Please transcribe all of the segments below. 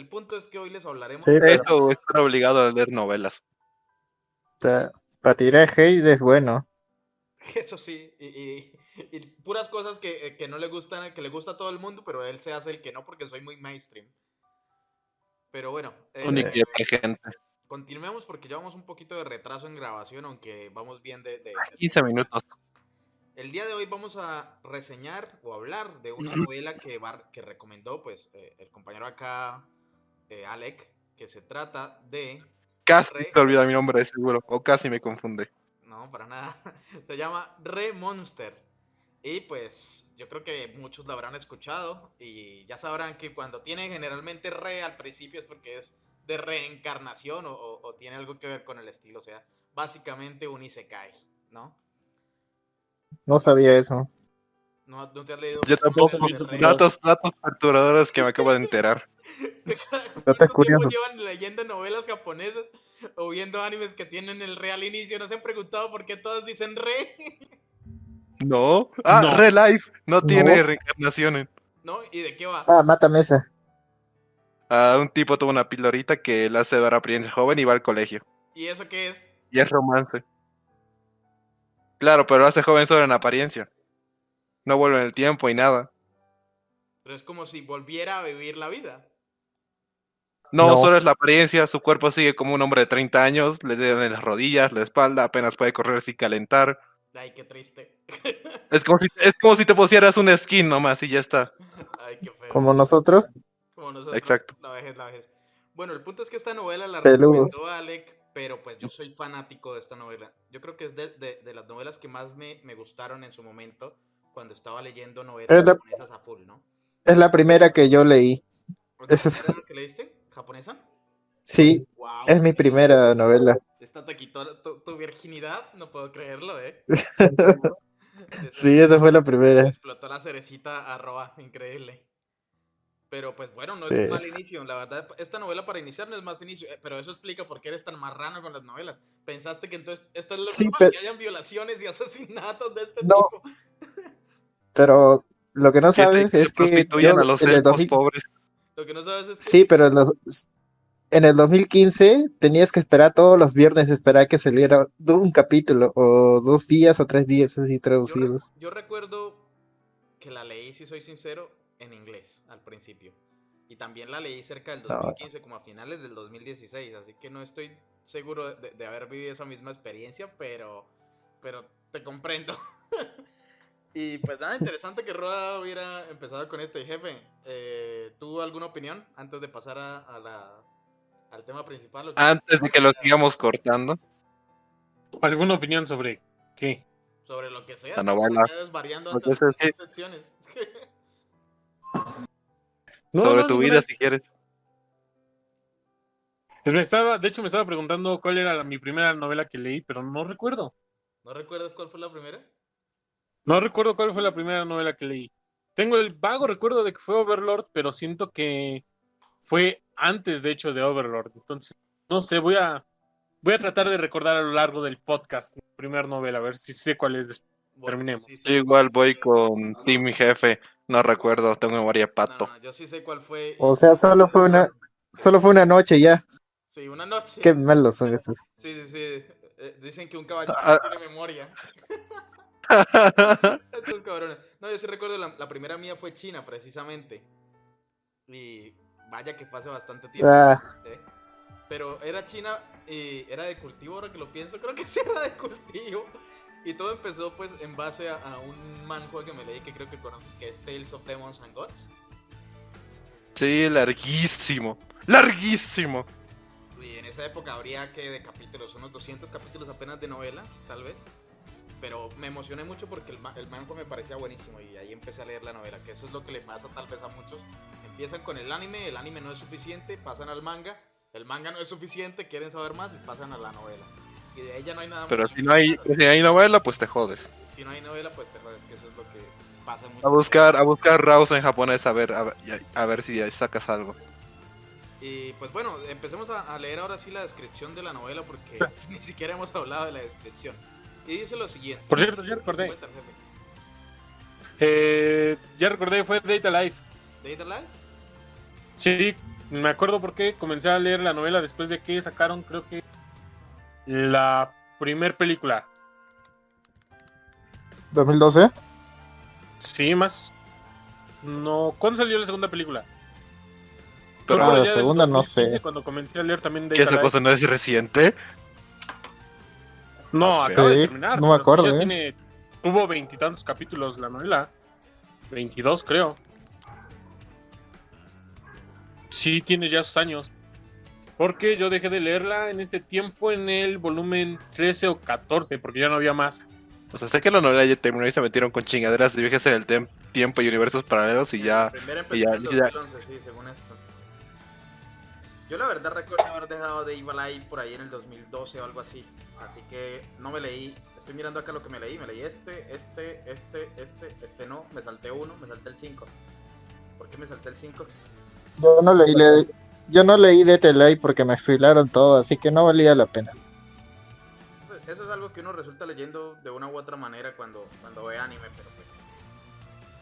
el punto es que hoy les hablaremos. Sí, pero- Eso estar obligado a leer novelas. O sea, para tirar hate es bueno. Eso sí, y, y- y puras cosas que, eh, que no le gustan, que le gusta a todo el mundo, pero él se hace el que no porque soy muy mainstream. Pero bueno, eh, gente. continuemos porque llevamos un poquito de retraso en grabación, aunque vamos bien de... de- 15 minutos. El día de hoy vamos a reseñar o hablar de una novela que, va- que recomendó pues eh, el compañero acá, eh, Alec, que se trata de... Casi te olvida mi nombre, seguro. O casi me confunde. No, para nada. Se llama Re Monster. Y pues yo creo que muchos la habrán escuchado y ya sabrán que cuando tiene generalmente re al principio es porque es de reencarnación o, o- o tiene algo que ver con el estilo. O sea, básicamente un isekai, ¿no? No sabía eso. No, no te has leído. Yo tampoco. Datos, datos perturbadores que me acabo de enterar. ¿Cuánto Datos curiosos. llevan leyendo novelas japonesas o viendo animes que tienen el re al inicio? ¿No se han preguntado por qué todas dicen re? No. Ah, No. Re Life. No tiene No. reencarnaciones. ¿No? ¿Y de qué va? Ah, mátame esa. Ah, un tipo tuvo una pildorita que le hace dar apariencia joven y va al colegio. ¿Y eso qué es? Y es romance. Claro, pero lo hace joven solo en apariencia. No vuelve en el tiempo y nada. Pero es como si volviera a vivir la vida. No, No. solo es la apariencia, su cuerpo sigue como un hombre de 30 años, le duelen las rodillas, la espalda, apenas puede correr sin calentar. Ay, qué triste. Es como si, es como si te pusieras un skin nomás y ya está. Ay, qué feo. Como nosotros. Como nosotros. Exacto. La vejez, la vejez. Bueno, el punto es que esta novela la Peludos. recomendó Alec, pero pues yo soy fanático de esta novela. Yo creo que es de, de- de las novelas que más me, me gustaron en su momento cuando estaba leyendo novelas la- japonesas a full, ¿no? Es la primera que yo leí. ¿Otra Esa es- novela que leíste? ¿Japonesa? Sí, Wow. es mi primera novela. Esta te quitó tu, tu virginidad, no puedo creerlo, ¿eh? Sí, esa fue la Me primera. explotó la cerecita arroba, increíble. Pero pues bueno, no es un mal inicio. La verdad, esta novela para iniciar no es más inicio. eh, Pero eso explica por qué eres tan marrano con las novelas. Pensaste que entonces esto es lo Sí, normal, pero- que hayan violaciones y asesinatos de este No. tipo. Pero lo que no sabes que es que yo a los en el elfos 2000 pobres. Lo que no sabes es que Sí, pero en, los- en el 2015 tenías que esperar todos los viernes, esperar que saliera un capítulo, o dos días o tres días así yo, re- traducidos. yo recuerdo que la leí, si soy sincero, en inglés al principio. Y también la leí cerca del No. 2015, como a finales del 2016. Así que no estoy seguro de, de haber vivido esa misma experiencia, pero, pero te comprendo. y pues nada, interesante que Roda hubiera empezado con este jefe. Eh, ¿Tú alguna opinión antes de pasar a, a la, al tema principal? Antes de que lo sigamos cortando. ¿Alguna opinión sobre qué? Sobre lo que sea. La ¿no? novela. Que antes sea, de sí. las secciones. No, sobre no, tu vida si quieres. Pues me estaba, de hecho, me estaba preguntando cuál era la- mi primera novela que leí, pero no recuerdo. ¿No recuerdas cuál fue la primera? No recuerdo cuál fue la primera novela que leí. Tengo el vago recuerdo de que fue Overlord, pero siento que fue antes, de hecho, de Overlord. Entonces, no sé, voy a voy a tratar de recordar a lo largo del podcast mi primera novela, a ver si sé cuál es. después. Bueno, Terminemos. sí, sí. Yo igual voy con No, no. Team Jefe. No recuerdo, tengo memoria pato. no, yo sí sé cuál fue. O sea, solo fue una, solo fue una noche ya. Sí, una noche. Qué malos son estos. Sí, sí, sí. Eh, dicen que un caballero Ah. no tiene memoria. Estos cabrones. No, yo sí recuerdo la, la primera mía fue China, precisamente. Y vaya que hace bastante tiempo. Ah, ¿eh? Pero era China y era de cultivo, ahora que lo pienso, creo que sí era de cultivo. Y todo empezó pues en base a, a un manhua que me leí que creo que conoces, que es Tales of Demons and Gods. sí, larguísimo. Larguísimo. Y en esa época habría que de capítulos, unos 200 capítulos apenas de novela, tal vez. Pero me emocioné mucho porque el, el manga me parecía buenísimo y ahí empecé a leer la novela, que eso es lo que le pasa tal vez a muchos. Empiezan con el anime, el anime no es suficiente, pasan al manga, el manga no es suficiente, quieren saber más y pasan a la novela. Y de ya no hay nada Pero si no hay, si hay novela, pues te jodes. Si no hay novela, pues te jodes, que eso es lo que pasa mucho. A buscar, a buscar Raus en japonés a ver, a, ver- a ver si ahí sacas algo. Y pues bueno, empecemos a, a leer ahora sí la descripción de la novela porque ni siquiera hemos hablado de la descripción. Y dice lo siguiente. Por cierto, ya recordé. Eh, ya recordé, fue Data Life. ¿Data Life? Sí, Me acuerdo porque comencé a leer la novela después de que sacaron, creo que, la primer película. ¿2012? Sí, más. No. ¿Cuándo salió la segunda película? Pero Ah, la segunda no 2015, sé. Cuando comencé a leer también de ¿Que esa cosa no es reciente? No, Ok. acaba de terminar. no me sí acuerdo, ya ¿eh? tiene- tuvo veintitantos capítulos la novela. 22, creo. Sí, tiene ya sus años. Porque yo dejé de leerla en ese tiempo en el volumen 13 o 14, porque ya no había más. O sea, sé que la novela ya terminó y se metieron con chingaderas de viajes en el tiempo y universos paralelos y ya... Primero y ya- empezó en ya- 2011, sí, según esto. Yo la verdad recuerdo haber dejado de Evil Eye por ahí en el 2012 o algo así. Así que no me leí. Estoy mirando acá lo que me leí. Me leí este, este, este, este, este no. Me salté uno, me salté el 5. ¿Por qué me salté el 5? Yo no leí, le- yo no leí de Telay porque me filaron todo, así que no valía la pena. Eso es algo que uno resulta leyendo de una u otra manera cuando, cuando ve anime, pero pues.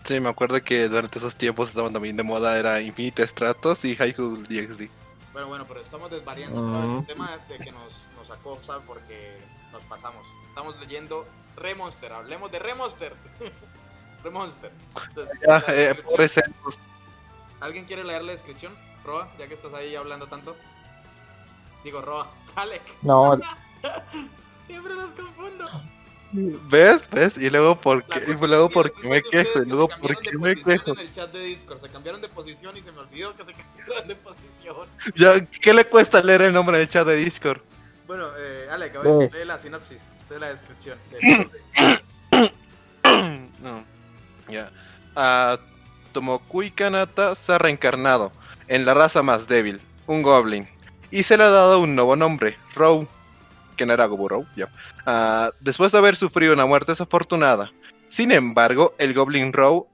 Sí, me acuerdo que durante esos tiempos estaban también de moda, era Infinite Stratos y High School DxD. Bueno, bueno, pero estamos desvariando otra vez el tema de que nos, nos acosa porque nos pasamos. Estamos leyendo Remonster, hablemos de Remonster. Remonster. Entonces, Ya, eh. ¿Alguien quiere leer la descripción? Roa, ya que estás ahí hablando tanto. Digo, Roa, Alec. No, Siempre los confundo. ¿Ves? ¿Ves? Y luego, ¿por La qué, cosa y luego, es que ¿por qué resulta me que quejo? Y luego, que se ¿por cambiaron qué de me posición quejo? En el chat de Discord se cambiaron de posición y se me olvidó que se cambiaron de posición. Ya, ¿Qué le cuesta leer el nombre del chat de Discord? Bueno, eh, Alec, a ver, Ve. lee la sinopsis de la descripción. no. Ya. Ah, Tomokui Kanata se ha reencarnado en la raza más débil, un goblin, y se le ha dado un nuevo nombre, Row, que no era Gobu Row, ya. Ah, después de haber sufrido una muerte desafortunada. Sin embargo, el goblin Row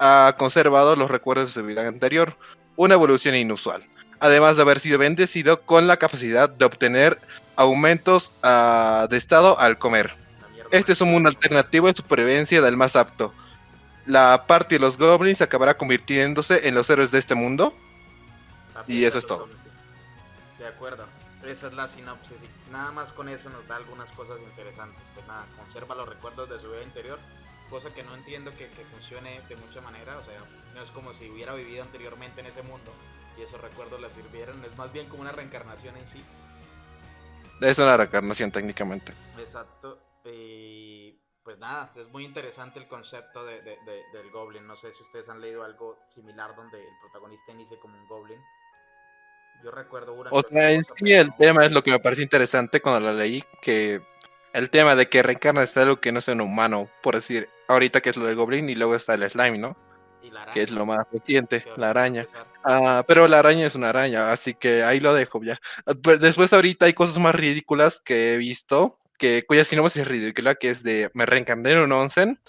ha conservado los recuerdos de su vida anterior, una evolución inusual, además de haber sido bendecido con la capacidad de obtener aumentos ah, de estado al comer. Este es un mundo alternativo de supervivencia del más apto. La parte de los goblins acabará convirtiéndose en los héroes de este mundo. Y eso es todo. De acuerdo. Esa es la sinopsis. y nada más con eso nos da algunas cosas interesantes. Pues nada, conserva los recuerdos de su vida interior. Cosa que no entiendo que, que funcione de mucha manera. O sea, no es como si hubiera vivido anteriormente en ese mundo y esos recuerdos le sirvieron. Es más bien como una reencarnación en sí. Es una reencarnación técnicamente. Exacto. Y pues nada, es muy interesante el concepto de, de- de- del Goblin. No sé si ustedes han leído algo similar donde el protagonista inicie como un Goblin. Yo recuerdo una. O sea, en sí el tema es lo que me parece interesante cuando lo leí, que el tema de que reencarna está algo que no es un humano, por decir, ahorita que es lo del goblin y luego está el slime, ¿no? y la araña, Que es lo más reciente, la araña. Ah, pero la araña es una araña, así que ahí lo dejo ya. Ah, pero Después ahorita hay cosas más ridículas que he visto, que cuya sinopsis es ridícula, que es de me reencarné en un onsen,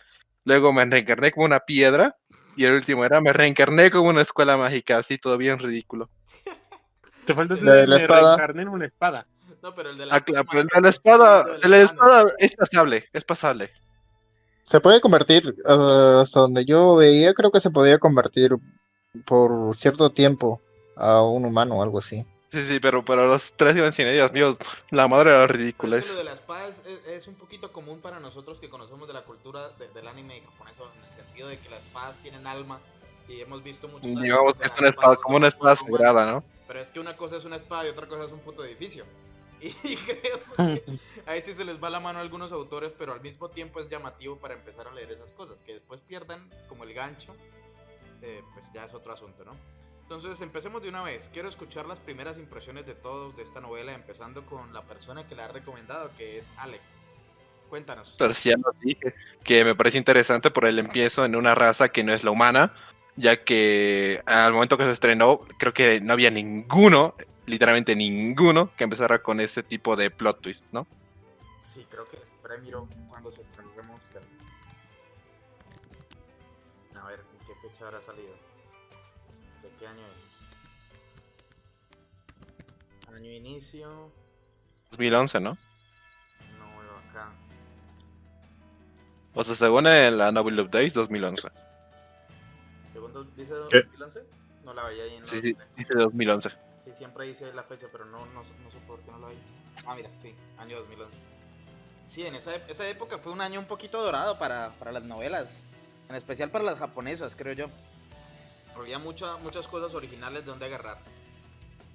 luego me reencarné como una piedra, y el último era me reencarné como una escuela mágica, así todo bien ridículo. Te falta La de la espada. reencarné en una espada. No, pero el de la, Ah, claro, pero el de la es espada, el de el la las espada es pasable, es pasable. se puede convertir, uh, hasta donde yo veía, creo que se podía convertir por cierto tiempo a un humano o algo así. Sí, sí, pero, pero los tres iban sin Dios mío, la madre era ridícula. es que es- lo de la espada es, es- es un poquito común para nosotros que conocemos de la cultura de- del anime japonés, en el sentido de que las espadas tienen alma y hemos visto muchos Digamos que es las una espada, espadas como una espada sagrada, ¿no? Pero es que una cosa es una espada y otra cosa es un puto edificio. Y creo que ahí sí se les va la mano a algunos autores, pero al mismo tiempo es llamativo para empezar a leer esas cosas. Que después pierdan como el gancho, eh, pues ya es otro asunto, ¿no? Entonces empecemos de una vez. Quiero escuchar las primeras impresiones de todos de esta novela, empezando con la persona que la ha recomendado, que es Alec. Cuéntanos. Pero sí, ya lo dije, que me parece interesante por el empiezo en una raza que no es la humana, ya que al momento que se estrenó, creo que no había ninguno, literalmente ninguno, que empezara con ese tipo de plot twist, ¿no? Sí, creo que espera y miro cuándo se estrenó Monster. A ver, ¿en qué fecha habrá salido? ¿De qué año es? Año inicio. 2011, ¿no? No veo acá. O sea, según el- la Novel Updates, 2011. ¿Segundo dice ¿Qué? 2011? No la veía ahí en Sí, sí, dice 2011. Sí, siempre dice la fecha, pero no, no, no sé por qué no la vi. Ah, mira, sí, año 2011. Sí, en esa, esa época fue un año un poquito dorado para, para las novelas. En especial para las japonesas, creo yo. Había mucha- muchas cosas originales de donde agarrar.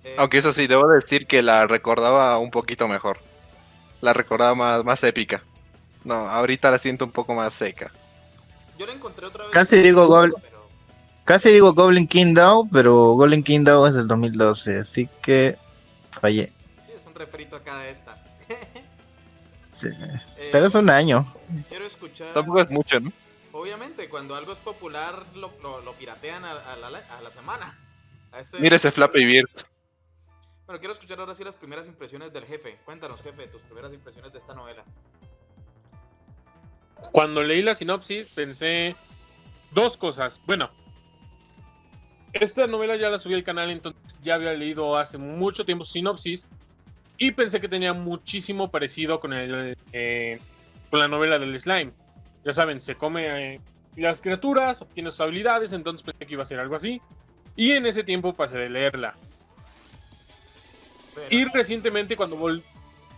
Eh, Aunque eso sí, debo decir que la recordaba un poquito mejor. La recordaba más, más épica. No, ahorita la siento un poco más seca. Yo la encontré otra vez. Casi digo gol. Pero Casi digo Goblin Kingdom, pero Goblin Kingdom es del 2012, así que fallé. sí, es un refrito acá de esta. Sí. Eh, Pero es un año. Quiero escuchar. Tampoco es mucho, ¿no? Obviamente, cuando algo es popular, lo, lo, lo piratean a, a la, a la semana. A este- Mira ese Flappy Bird. Bueno, quiero escuchar ahora sí las primeras impresiones del jefe. Cuéntanos, jefe, tus primeras impresiones de esta novela. Cuando leí la sinopsis pensé dos cosas. Bueno, esta novela ya la subí al canal, entonces ya había leído hace mucho tiempo sinopsis y pensé que tenía muchísimo parecido con, el, eh, con la novela del slime. Ya saben, se come eh, las criaturas, obtiene sus habilidades, entonces pensé que iba a ser algo así. Y en ese tiempo pasé de leerla. Pero- Y recientemente cuando vol-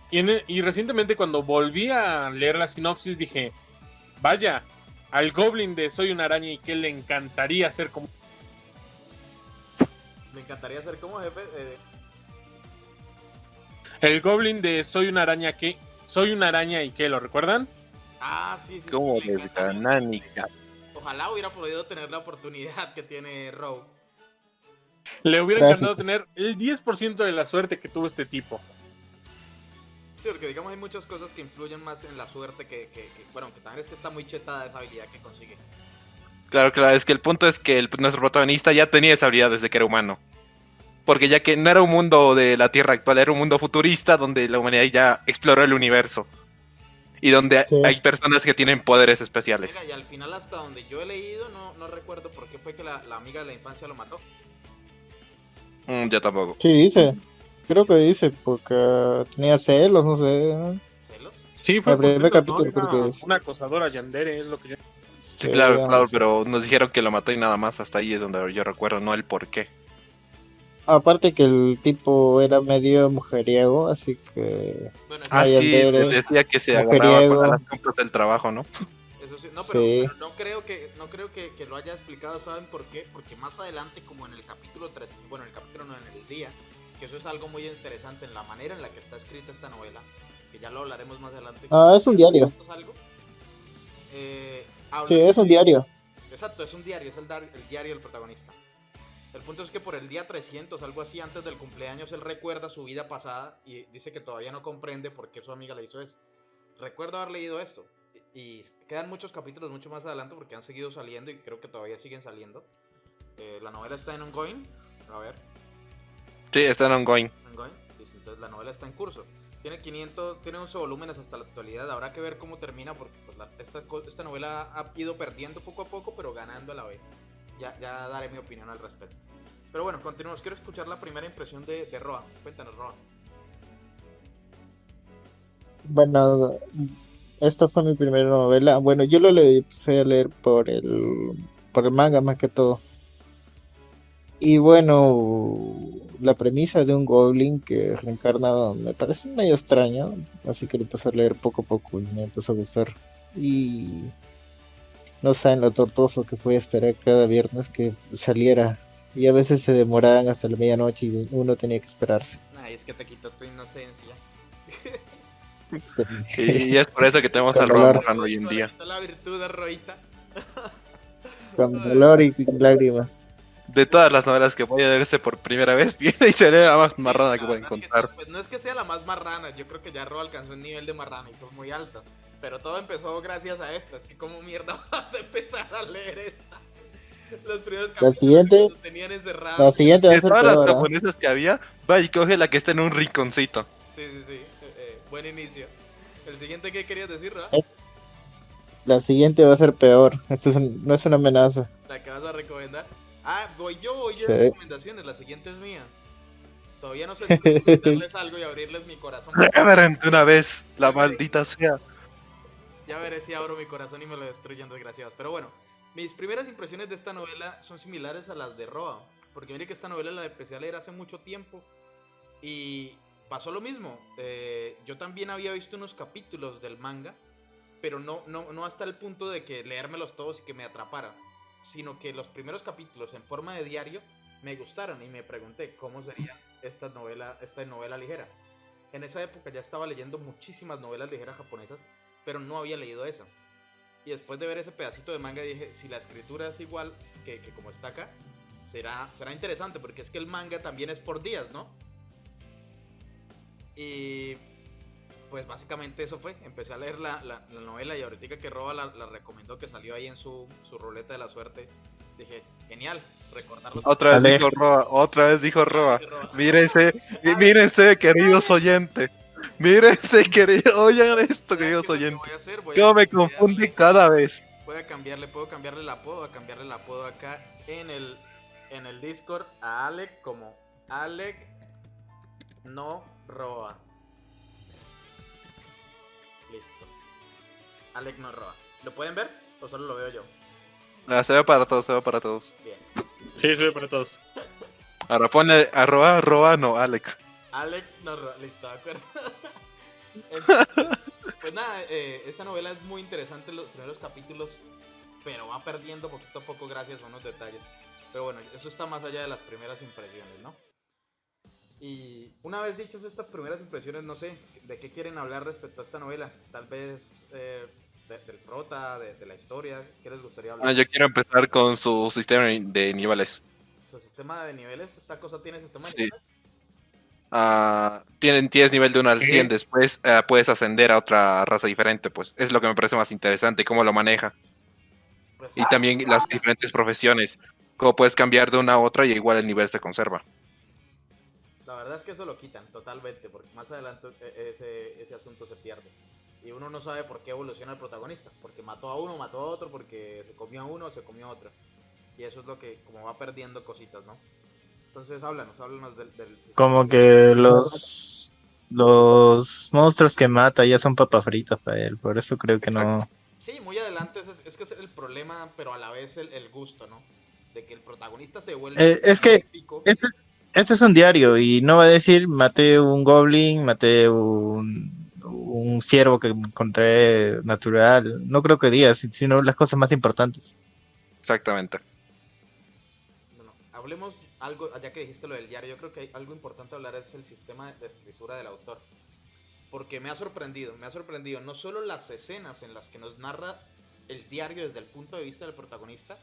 y, en- y recientemente cuando volví a leer la sinopsis dije, vaya, al goblin de Soy una araña y que le encantaría ser como... Me encantaría ser como jefe. eh, El goblin de Soy una araña que... Soy una araña y que, ¿lo recuerdan? Ah, sí, sí. sí, Como de sí, canánica. sí. Ojalá hubiera podido tener la oportunidad que tiene Rogue. Le hubiera encantado tener el 10% de la suerte que tuvo este tipo. Sí, porque digamos hay muchas cosas que influyen más en la suerte que, que- que- bueno, que también es que está muy chetada esa habilidad que consigue. Claro, claro, es que el punto es que el- nuestro protagonista ya tenía esa habilidad desde que era humano. Porque ya que no era un mundo de la Tierra actual, era un mundo futurista donde la humanidad ya exploró el universo. Y donde Sí. hay personas que tienen poderes especiales. Y al final hasta donde yo he leído, no, no recuerdo por qué fue que la, la amiga de la infancia lo mató. Mm, yo tampoco. Sí, dice. Creo que dice, porque tenía celos, no sé. ¿Celos? Sí, fue El primer capítulo no, creo una- que es. Una acosadora yandere es lo que yo... Sí, claro, claro, pero nos dijeron que lo mató y nada más. Hasta ahí es donde yo recuerdo, no el por qué. Aparte que el tipo era medio mujeriego, así que... Bueno, Ah, sí, Andere, decía que se mujeriego. agarraba con las compras del trabajo, ¿no? Eso sí, no, pero, Sí. pero no creo que no creo que, que lo haya explicado, ¿saben por qué? Porque más adelante, como en el capítulo 3, bueno, en el capítulo no, en el día, que eso es algo muy interesante en la manera en la que está escrita esta novela, que ya lo hablaremos más adelante. Ah, es un diario. Eh, Sí, es un diario. Exacto, es un diario, es el, diario del protagonista. El punto es que por el día 300, algo así, antes del cumpleaños, él recuerda su vida pasada y dice que todavía no comprende por qué su amiga le hizo eso. Recuerdo haber leído esto. Y y quedan muchos capítulos mucho más adelante porque han seguido saliendo y creo que todavía siguen saliendo. Eh, la novela está en ongoing. A ver, Sí, está en ongoing. ongoing. Entonces la novela está en curso. Tiene 500, tiene 11 volúmenes hasta la actualidad. Habrá que ver cómo termina porque pues, la- esta, esta novela ha ido perdiendo poco a poco, pero ganando a la vez. Ya, ya daré mi opinión al respecto. Pero bueno, continuamos. Quiero escuchar la primera impresión de, de Roa. Cuéntanos, Roa. Bueno, esta fue mi primera novela. Bueno, yo lo empecé a leer por el, por el manga más que todo. Y bueno, la premisa de un goblin que es reencarnado me parece medio extraño, así que lo empecé a leer poco a poco y me empezó a gustar. Y no saben lo tortuoso que fue esperar cada viernes que saliera. Y a veces se demoraban hasta la medianoche y uno tenía que esperarse. Ay, es que te quitó tu inocencia. Y, y es por eso que tenemos Con al. Morrano hoy en día. la virtud de Roita. Con dolor y lágrimas. De todas las novelas que voy a leerse por primera vez, viene y se lee la más marrana que la voy a verdad es que encontrar. pues, no es que sea la más marrana, yo creo que ya Roa alcanzó un nivel de marrana y fue muy alto. Pero todo empezó gracias a esta. Es que, ¿cómo mierda vas a empezar a leer esta? Los primeros capítulos siguiente- nos tenían encerrados. La siguiente va a De ser todas las. ¿ah? japonesas que había, va y coge la que está en un rinconcito. Sí, sí, sí. eh, eh, buen inicio. El siguiente, ¿qué querías decir, Roa? Eh. La siguiente va a ser peor. Esto es un- no es una amenaza. La que vas a recomendar. Ah, voy yo, voy yo Sí. de recomendaciones. La siguiente es mía. Todavía no sé si recomendarles algo y abrirles mi corazón. Reverente una vez, la maldita sea. Ya veré si abro mi corazón y me lo destruyen, desgraciados. Pero bueno, mis primeras impresiones de esta novela son similares a las de Roa. Porque mire que esta novela la empecé a leer hace mucho tiempo y pasó lo mismo. Eh, yo también había visto unos capítulos del manga, pero no, no, no hasta el punto de que leérmelos todos y que me atrapara, sino que los primeros capítulos en forma de diario me gustaron y me pregunté cómo sería esta novela, esta novela ligera. En esa época ya estaba leyendo muchísimas novelas ligeras japonesas, pero no había leído esa. Y después de ver ese pedacito de manga dije, si la escritura es igual que, como está acá, será, será interesante, porque es que el manga también es por días, ¿no? Y pues básicamente eso fue. Empecé a leer la, la, la novela y ahorita que Roba la, la, recomendó que salió ahí en su, su ruleta de la suerte. Dije, genial, recordarlo. Otra vez dijo Roba, otra vez dijo Roba. Mírense, mírense, queridos oyentes. Mírense, queridos, oigan esto, queridos oyentes. Yo me confunde cada vez. Voy a cambiarle, puedo cambiarle el apodo, a cambiarle el apodo acá en el, en el Discord a Alec como Alec no roba. Listo. Alec no roba. ¿Lo pueden ver o solo lo veo yo? Ah, se ve para todos, se ve para todos. Bien. Sí, se ve para todos. Ahora pone arroba, arroba, no, Alex. Alec no roba. Listo, de acuerdo. Entonces, pues nada, eh, esta novela es muy interesante los primeros capítulos, pero va perdiendo poquito a poco gracias a unos detalles. Pero bueno, eso está más allá de las primeras impresiones, ¿no? Y una vez dichas estas primeras impresiones, no sé, ¿de qué quieren hablar respecto a esta novela? Tal vez eh, de, del prota, de, de, la historia, ¿qué les gustaría hablar? Ah, yo quiero empezar con su sistema de niveles. ¿Su sistema de niveles? ¿Esta cosa tiene sistema de sí. niveles? Uh, tienen, tienes nivel de 1 al 100, después uh, puedes ascender a otra raza diferente, pues es lo que me parece más interesante, cómo lo maneja. Pues, y ah, también las diferentes profesiones, cómo puedes cambiar de una a otra y igual el nivel se conserva. La verdad es que eso lo quitan totalmente, porque más adelante e, ese, ese asunto se pierde. Y uno no sabe por qué evoluciona el protagonista, porque mató a uno, mató a otro, porque se comió a uno o se comió a otro. Y eso es lo que como va perdiendo cositas, ¿no? Entonces háblanos, háblanos del... del como que los los monstruos que mata ya son papas fritas para él, por eso creo que no... Sí, muy adelante es, es que es el problema, pero a la vez el, el gusto, ¿no? De que el protagonista se vuelve... Eh, es que... este, es un diario y no va a decir maté un goblin, maté un, un ciervo que encontré natural. No creo que diga, sino las cosas más importantes. Exactamente. Bueno, hablemos algo, ya que dijiste lo del diario, yo creo que hay algo importante hablar es el sistema de escritura del autor. Porque me ha sorprendido, me ha sorprendido no solo las escenas en las que nos narra el diario desde el punto de vista del protagonista,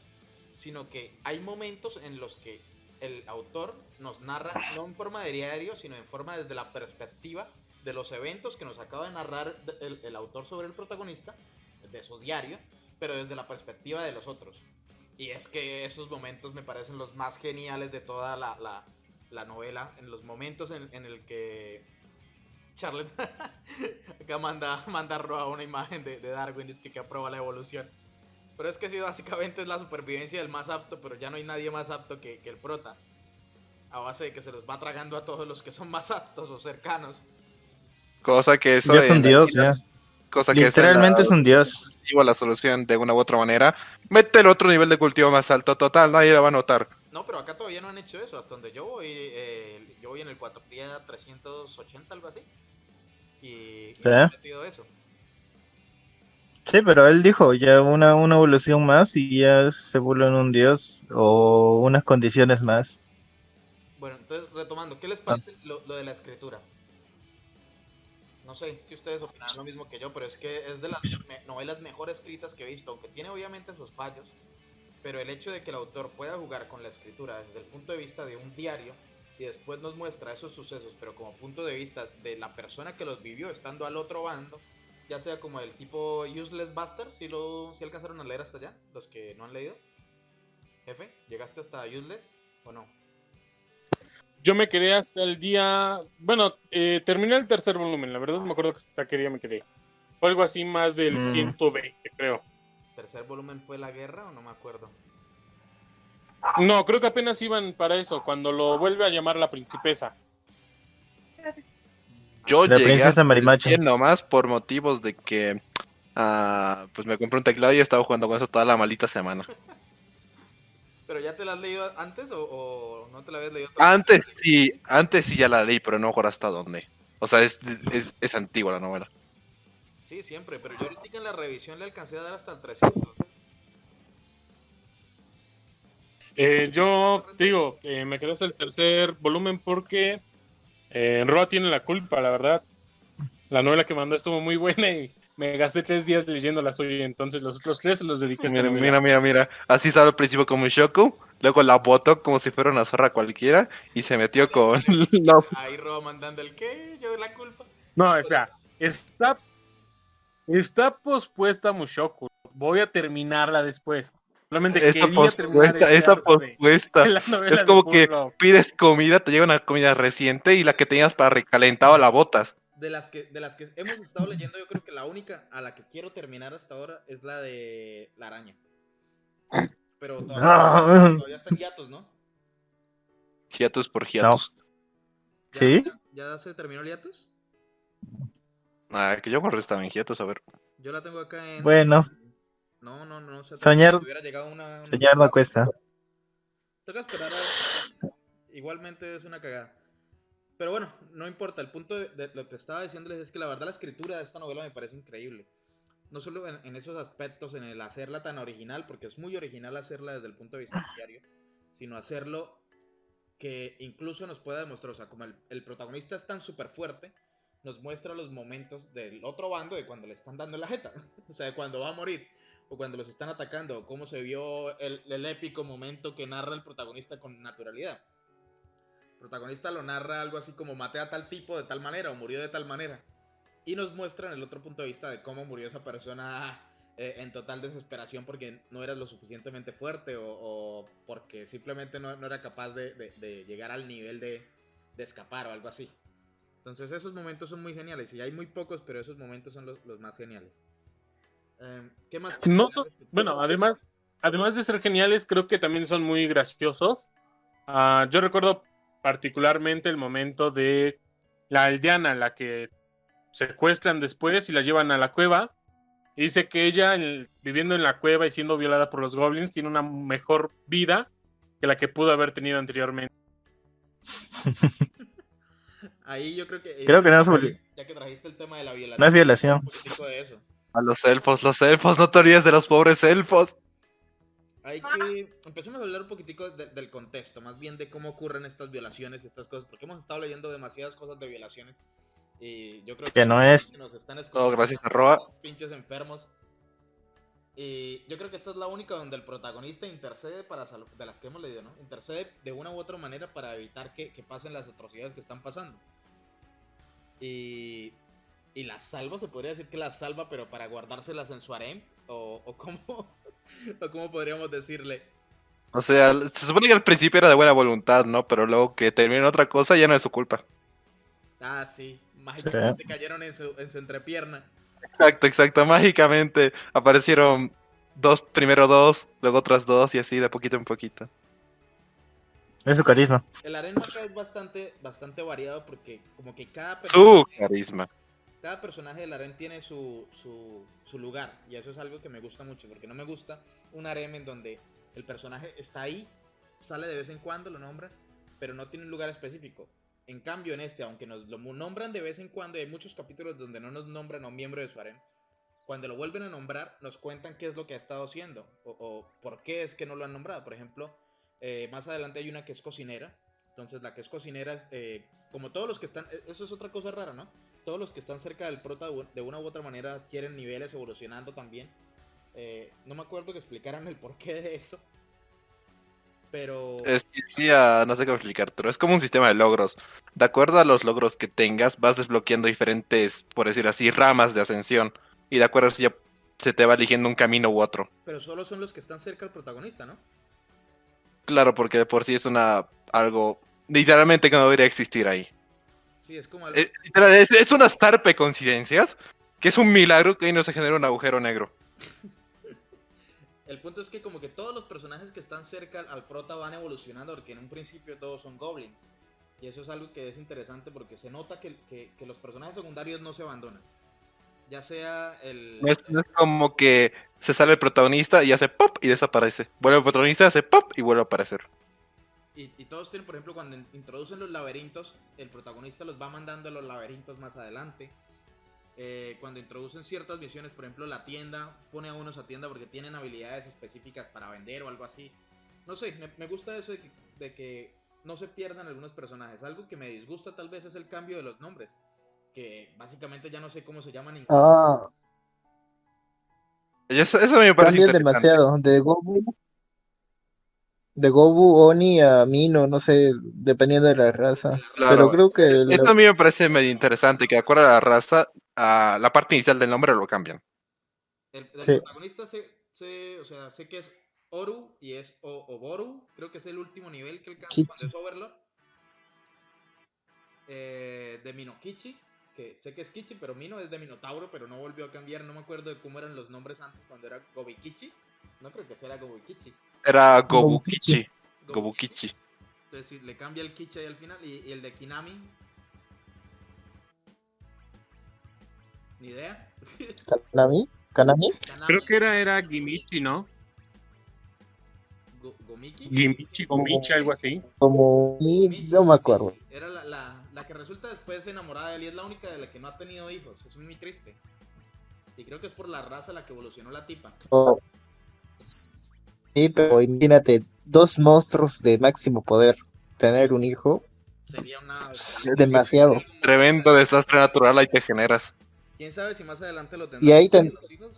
sino que hay momentos en los que el autor nos narra no en forma de diario, sino en forma desde la perspectiva de los eventos que nos acaba de narrar el, autor sobre el protagonista, de su diario, pero desde la perspectiva de los otros. Y es que esos momentos me parecen los más geniales de toda la, la, la novela. En los momentos en, en el que Charlotte acá manda, manda a una imagen de, de Darwin, es que, que aprueba la evolución. Pero es que sí, básicamente es la supervivencia del más apto, pero ya no hay nadie más apto que, que el prota. A base de que se los va tragando a todos los que son más aptos o cercanos. Cosa que eso ya es un dios, ya. Cosa que Literalmente es un dios. La solución de una u otra manera. Mete el otro nivel de cultivo más alto, total, nadie lo va a notar. No, pero acá todavía no han hecho eso. Hasta donde yo voy, eh, yo voy en el 4 día 380, algo así. Y, y han metido eso. Sí, pero él dijo ya una, una evolución más y ya se vuelve en un dios o unas condiciones más. Bueno, entonces retomando, ¿qué les parece lo, lo de la escritura? No sé si ustedes opinan lo mismo que yo, pero es que es de las me novelas mejor escritas que he visto, aunque tiene obviamente sus fallos, pero el hecho de que el autor pueda jugar con la escritura desde el punto de vista de un diario y después nos muestra esos sucesos, pero como punto de vista de la persona que los vivió estando al otro bando, ya sea como el tipo Useless Buster, si lo si alcanzaron a leer hasta allá, los que no han leído. Jefe, ¿llegaste hasta Useless o no? Yo me quedé hasta el día. Bueno, eh, terminé el tercer volumen, la verdad no me acuerdo hasta qué día me quedé. Fue algo así más del Mm. 120, creo. ¿Tercer volumen fue la guerra o no me acuerdo? No, creo que apenas iban para eso, cuando lo vuelve a llamar la princesa. Yo La llegué princesa a Marimacha. nomás por motivos de que ah, pues me compré un teclado y he estado jugando con eso toda la maldita semana. ¿Pero ya te la has leído antes o, o no te la habías leído? Antes sí, antes sí ya la leí, pero no me acuerdo hasta dónde. O sea, es, es, es antigua la novela. Sí, siempre, pero yo ahorita en la revisión le alcancé a dar hasta el 300. Eh, yo digo, eh, me quedé hasta el tercer volumen porque eh, Roa tiene la culpa, la verdad. La novela que mandó estuvo muy buena y me gasté tres días leyéndola hoy, entonces los otros tres se los dediqué a Mira, mira, mira, mira. Así estaba al principio como Shoku, luego la botó como si fuera una zorra cualquiera y se metió con Love. Ahí Rob mandando el qué, yo de la culpa. No, espera, está, está pospuesta Mushoku. Voy a terminarla después. Solamente pospuesta, ese esa pospuesta. Es como que pides comida, te llega una comida reciente y la que tenías para recalentado la botas. De las que de las que hemos estado leyendo, yo creo que la única a la que quiero terminar hasta ahora es la de la araña. Pero todavía, Ah. todavía está en hiatus, ¿no? Hiatus por hiatus. ¿Ya- ¿Sí? ¿Ya, ya se terminó el hiatus? Ah, que yo corrí estaba en hiatus, a ver. Yo la tengo acá en. Bueno. No, no, no. se ha Soñar- terminado. Hubiera llegado una, una- Soñar no cuesta. Toca esperar a... Igualmente es una cagada. Pero bueno, no importa. El punto de, de lo que estaba diciéndoles es que la verdad la escritura de esta novela me parece increíble. No solo en, en esos aspectos, en el hacerla tan original, porque es muy original hacerla desde el punto de vista diario, sino hacerlo que incluso nos pueda demostrar, o sea, como el, el protagonista es tan súper fuerte, nos muestra los momentos del otro bando de cuando le están dando la jeta, o sea, de cuando va a morir, o cuando los están atacando, cómo se vio el, el épico momento que narra el protagonista con naturalidad. El protagonista lo narra algo así como maté a tal tipo de tal manera, o murió de tal manera, y nos muestran el otro punto de vista de cómo murió esa persona eh, en total desesperación porque no era lo suficientemente fuerte o, o porque simplemente no, era capaz de, llegar al nivel de, de escapar o algo así. Entonces esos momentos son muy geniales y hay muy pocos, pero esos momentos son los, los más geniales. Em, ¿Qué más? quieren No hablar son- respecto- bueno, además, además de ser geniales, creo que también son muy graciosos. Ah, yo recuerdo particularmente el momento de la aldeana, la que secuestran después y la llevan a la cueva. Y dice que ella, el- viviendo en la cueva y siendo violada por los goblins, tiene una mejor vida que la que pudo haber tenido anteriormente. Ahí yo creo que... eh, Creo que no es ya, que trajiste el tema de la violación. No es violación. un poquitico de eso. A los elfos, los elfos, no te olvides de los pobres elfos. Hay que empecemos a hablar un poquitico de- del contexto, más bien de cómo ocurren estas violaciones y estas cosas, porque hemos estado leyendo demasiadas cosas de violaciones y yo creo que, Que no es. que nos están Todo gracias a Roa. pinches enfermos. Y yo creo que esta es la única donde el protagonista intercede para sal- de las que hemos leído, ¿no? Intercede de una u otra manera para evitar que, que pasen las atrocidades que están pasando. Y, y la salva, se podría decir que la salva, pero para guardárselas en su harem, o, o cómo, o cómo podríamos decirle. O sea, se supone que al principio era de buena voluntad, ¿no? Pero luego que terminó en otra cosa ya no es su culpa. Ah, sí, mágicamente cayeron en su, en su entrepierna. Exacto, exacto. Mágicamente aparecieron dos, primero dos, luego otras dos y así de poquito en poquito. Es su carisma. El harem acá es bastante, bastante variado porque como que cada Su personaje, carisma. Cada personaje del harem tiene su, su, lugar. Y eso es algo que me gusta mucho, porque no me gusta un harem en donde el personaje está ahí, sale de vez en cuando, lo nombran, pero no tiene un lugar específico. En cambio, en este, aunque nos lo nombran de vez en cuando, y hay muchos capítulos donde no nos nombran a un miembro de su harem. Cuando lo vuelven a nombrar, nos cuentan qué es lo que ha estado haciendo o, por qué es que no lo han nombrado. Por ejemplo, eh, más adelante hay una que es cocinera. Entonces, la que es cocinera eh, como todos los que están. eh, Eso es otra cosa rara, ¿no? Todos los que están cerca del prota de una u otra manera adquieren niveles evolucionando también. Eh, no me acuerdo que explicaran el porqué de eso. Pero. Es sí, ah, no sé cómo explicártelo. Es como un sistema de logros. De acuerdo a los logros que tengas, vas desbloqueando diferentes, por decir así, ramas de ascensión. Y de acuerdo a eso ya se te va eligiendo un camino u otro. Pero solo son los que están cerca al protagonista, ¿no? Claro, porque de por sí es una algo literalmente que no debería existir ahí. Sí, es como algo. Es, es, es unas tarpe coincidencias que es un milagro que ahí no se genera un agujero negro. El punto es que como que todos los personajes que están cerca al prota van evolucionando porque en un principio todos son goblins. Y eso es algo que es interesante porque se nota que, que- que los personajes secundarios no se abandonan. Ya sea el. No es, no es como que se sale el protagonista y hace pop y desaparece. Vuelve el protagonista, hace pop y vuelve a aparecer. Y, y todos tienen, por ejemplo, cuando in- introducen los laberintos, el protagonista los va mandando a los laberintos más adelante. Eh, cuando introducen ciertas misiones, por ejemplo, la tienda, pone a unos a tienda porque tienen habilidades específicas para vender o algo así. No sé, me, me gusta eso de que, de que no se pierdan algunos personajes. Algo que me disgusta tal vez es el cambio de los nombres. Que básicamente ya no sé cómo se llaman. Ah, Eso, me parece cambian demasiado. De Gobu, de Gobu, Oni a Mino, no sé, dependiendo de la raza. Claro. Pero creo que la- Esto a mí me parece medio interesante, que de acuerdo a la raza, a la parte inicial del nombre lo cambian. El, el Sí. protagonista sé, sé- o sea, sé que es Oru y es o Oboru, creo que es el último nivel que alcanza cuando es Overlord. Eh, de Minokichi, que sé que es Kichi, pero Mino es de Minotauro, pero no volvió a cambiar, no me acuerdo de cómo eran los nombres antes cuando era Gobikichi. No creo que sea Gobikichi. Era Gobukichi. Gobukichi. Gobukichi. Entonces le cambia el Kichi ahí al final y, y el de Kinami. Ni idea. Kanami, Kanami, Creo que era, era Gimichi, ¿no? Go- Gomiki. Gimichi, Gomichi, algo así. como no me acuerdo. Era la, la, la que resulta después enamorada de él y es la única de la que no ha tenido hijos. Es muy triste. Y creo que es por la raza la que evolucionó la tipa. Oh. Sí, pero imagínate, dos monstruos de máximo poder. Tener un hijo Sería una. es demasiado. Tremendo desastre natural ahí te generas. ¿Quién sabe si más adelante lo Y tendrán ahí ten- los hijos?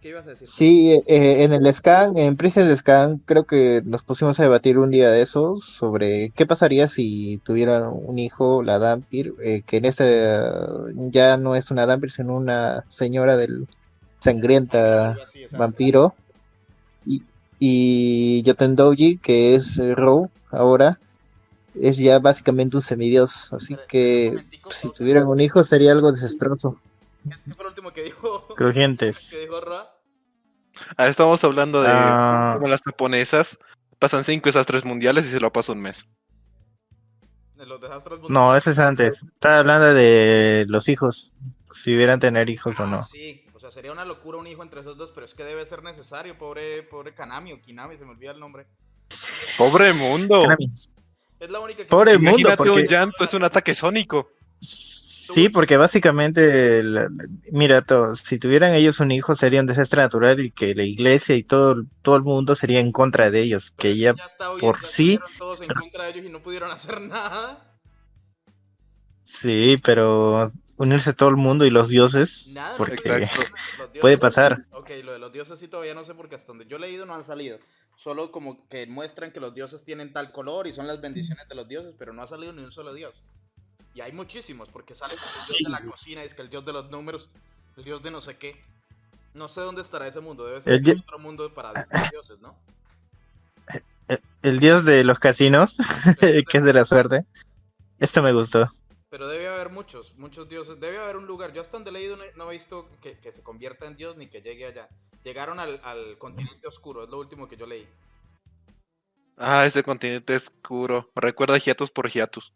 ¿Qué ibas a decir? Sí, eh, en el Scan, en Prison Scan, creo que nos pusimos a debatir un día de eso sobre qué pasaría si tuvieran un hijo, la Dampir, eh, que en este eh, ya no es una Dampir, sino una señora del sangrienta vampiro. Y, y Yotendoji, que es Rou ahora, es ya básicamente un semidios. Así Pero, que si tuvieran un hijo sería algo desastroso. ¿Qué fue lo último que dijo? Crujientes. que dijo Roa? Ah, estamos hablando de Ah. cómo las japonesas pasan cinco desastres mundiales y se lo pasa un mes. De los desastres No, ese es antes. Estaba hablando de los hijos. Si hubieran tener hijos o Ah, no. Sí, sea, sería una locura un hijo entre esos dos, pero es que debe ser necesario, pobre, pobre Kanami o Kinami, se me olvida el nombre. ¡Pobre mundo! Kanami. Es la única que... Pobre mundo, Imagínate porque- un llanto, es un ataque sónico. Sí, porque básicamente, la- mira, to- si tuvieran ellos un hijo sería un desastre natural y que la iglesia y todo, todo el mundo sería en contra de ellos, Pero que ya hasta hoy por ya sí- todos en contra de ellos y no pudieron hacer nada. sí, pero unirse todo el mundo y los dioses, Nada, porque puede pasar. Ok, lo de los dioses sí todavía no sé porque hasta donde yo he leído no han salido. Solo como que muestran que los dioses tienen tal color y son las bendiciones de los dioses, pero no ha salido ni un solo dios. Y hay muchísimos, porque sale el dios de la cocina, es que el dios de los números, el dios de no sé qué. No sé dónde estará ese mundo, debe ser El di- otro mundo para los dioses, ¿no? el dios de los casinos, que es de la suerte. Esto me gustó. Pero debe haber muchos, muchos dioses. Debe haber un lugar. Yo hasta donde he leído no he, no he visto que, que se convierta en dios ni que llegue allá. Llegaron al, al continente oscuro, es lo último que yo leí. Ah, ese continente oscuro. Recuerda hiatus por hiatus.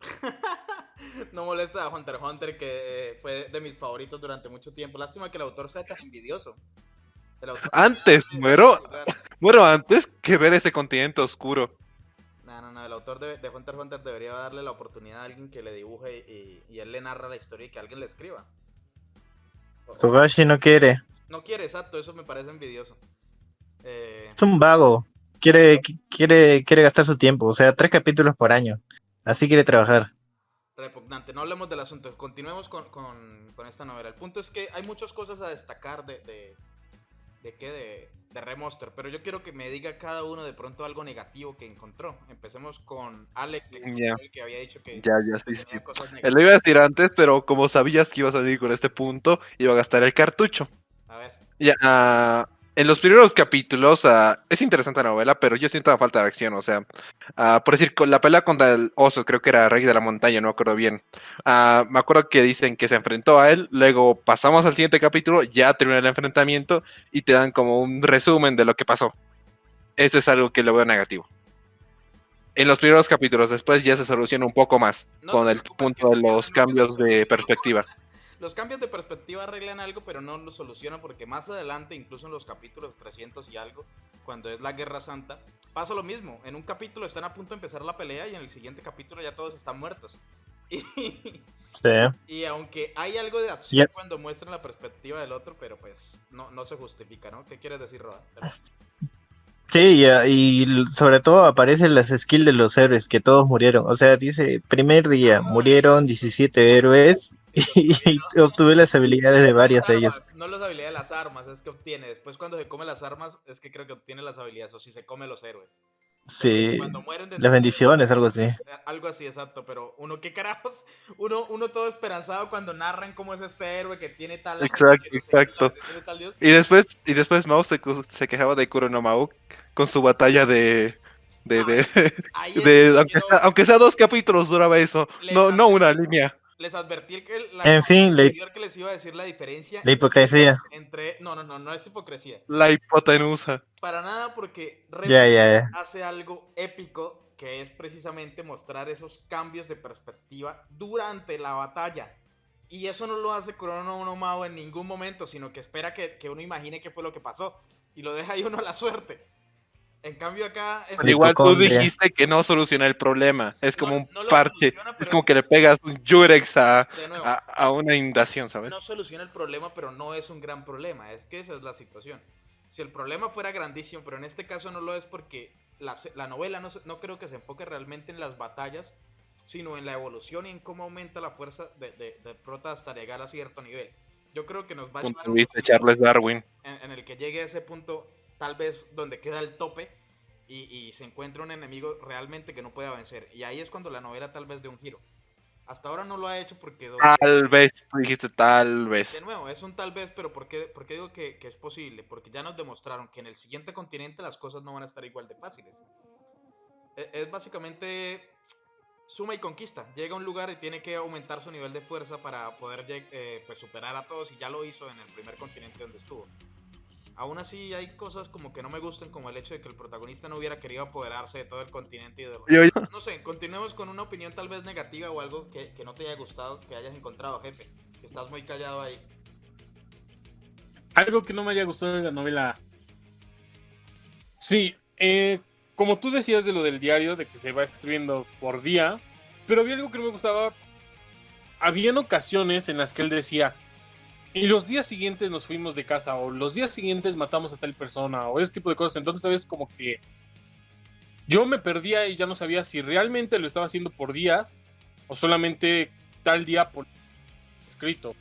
no molesta a Hunter x Hunter, que eh, fue de mis favoritos durante mucho tiempo. Lástima que el autor sea tan envidioso. Antes, muero. Bueno, antes que ver ese continente oscuro. No, no, no. El autor de, de Hunter x Hunter debería darle la oportunidad a alguien que le dibuje y, y él le narra la historia y que alguien le escriba. O- Togashi no quiere. No quiere, exacto. Eso me parece envidioso. Eh, Es un vago. Quiere, quiere, quiere gastar su tiempo. O sea, tres capítulos por año. Así quiere trabajar. repugnante. No hablemos del asunto. Continuemos con, con- con esta novela. El punto es que hay muchas cosas a destacar de. ¿De, de qué? De, de Remonster. Pero yo quiero que me diga cada uno de pronto algo negativo que encontró. Empecemos con Alec, que, el que había dicho que Ya, ya, sí, sí. tenía cosas negativas. Lo iba a decir antes, pero como sabías que ibas a seguir con este punto, iba a gastar el cartucho. A ver. Ya, ah, en los primeros capítulos ah, es interesante la novela, pero yo siento la falta de acción. O sea, ah, por decir, con la pelea contra el oso, creo que era Rey de la Montaña, no me acuerdo bien. Ah, me acuerdo que dicen que se enfrentó a él, luego pasamos al siguiente capítulo, ya terminó el enfrentamiento y te dan como un resumen de lo que pasó. Eso es algo que lo veo negativo. En los primeros capítulos, después ya se soluciona un poco más No con el punto de los cambios de perspectiva. Los cambios de perspectiva arreglan algo, pero no lo solucionan porque más adelante, incluso en los capítulos 300 y algo, cuando es la Guerra Santa, pasa lo mismo. En un capítulo están a punto de empezar la pelea y en el siguiente capítulo ya todos están muertos. Y, Sí. y aunque hay algo de acción cuando muestran la perspectiva del otro, pero pues no, no se justifica, ¿no? ¿Qué quieres decir, Roda? Sí, y sobre todo aparecen las skills de los héroes, que todos murieron. O sea, dice, primer día, murieron 17 héroes y, obtuve las habilidades de varias de ellos. Armas, No las habilidades de las armas, es que obtiene. Después cuando se come las armas, es que creo que obtiene las habilidades, o si se come los héroes. Sí, Cuando mueren de las bendiciones, algo así. Eh, Algo así, exacto, pero uno, ¿qué carajos? Uno, uno todo esperanzado cuando narran cómo es este héroe que tiene tal... Exacto, no exacto. que tiene tal dios. Y después, y después Mao se, se quejaba de Kuronomau con su batalla de. de, de, aunque, quiero- sea, aunque sea dos capítulos duraba eso. No, no una línea. Les advertí el que la En fin, la- anterior que les iba a decir la diferencia La hipocresía. entre... No, no, no, no es hipocresía. La hipotenusa. Para nada porque Bull ya, ya. hace algo épico que es precisamente mostrar esos cambios de perspectiva durante la batalla. Y eso no lo hace Kurono no Mao en ningún momento, sino que espera que, que uno imagine qué fue lo que pasó. Y lo deja ahí uno a la suerte. En cambio acá... es- Pero Igual tú dijiste que no soluciona el problema. Es como No- un no parche. Es pero como es- que le pegas un Jurex a, a, a una inundación, ¿sabes? no soluciona el problema, pero no es un gran problema. Es que esa es la situación. Si el problema fuera grandísimo, pero en este caso no lo es porque la, se- la novela no, se- no creo que se enfoque realmente en las batallas, sino en la evolución y en cómo aumenta la fuerza de, de, de Prota hasta llegar a cierto nivel. Yo creo que nos va a Punto llevar de años Charles Darwin. en, en el que llegue a ese punto, tal vez donde queda el tope y, y se encuentra un enemigo realmente que no pueda vencer. Y ahí es cuando la novela tal vez de un giro. Hasta ahora no lo ha hecho porque... Tal vez, dijiste tal de vez. nuevo, es un tal vez, pero ¿por qué, por qué digo que, que es posible? Porque ya nos demostraron que en el siguiente continente las cosas no van a estar igual de fáciles. E- Es, básicamente suma y conquista. Llega a un lugar y tiene que aumentar su nivel de fuerza para poder eh, pues, superar a todos y ya lo hizo en el primer continente donde estuvo. Aún así hay cosas como que no me gustan, como el hecho de que el protagonista no hubiera querido apoderarse de todo el continente y de los... Yo- yo- No sé, continuemos con una opinión tal vez negativa o algo que, que no te haya gustado, que hayas encontrado, jefe. Que estás muy callado ahí. Algo que no me haya gustado de la novela. Sí, eh, como tú decías de lo del diario, de que se va escribiendo por día, pero había algo que no me gustaba. Habían ocasiones en las que él decía, y los días siguientes nos fuimos de casa, o los días siguientes matamos a tal persona, o ese tipo de cosas. Entonces, a veces como que yo me perdía y ya no sabía si realmente lo estaba haciendo por días, o solamente tal día por escrito.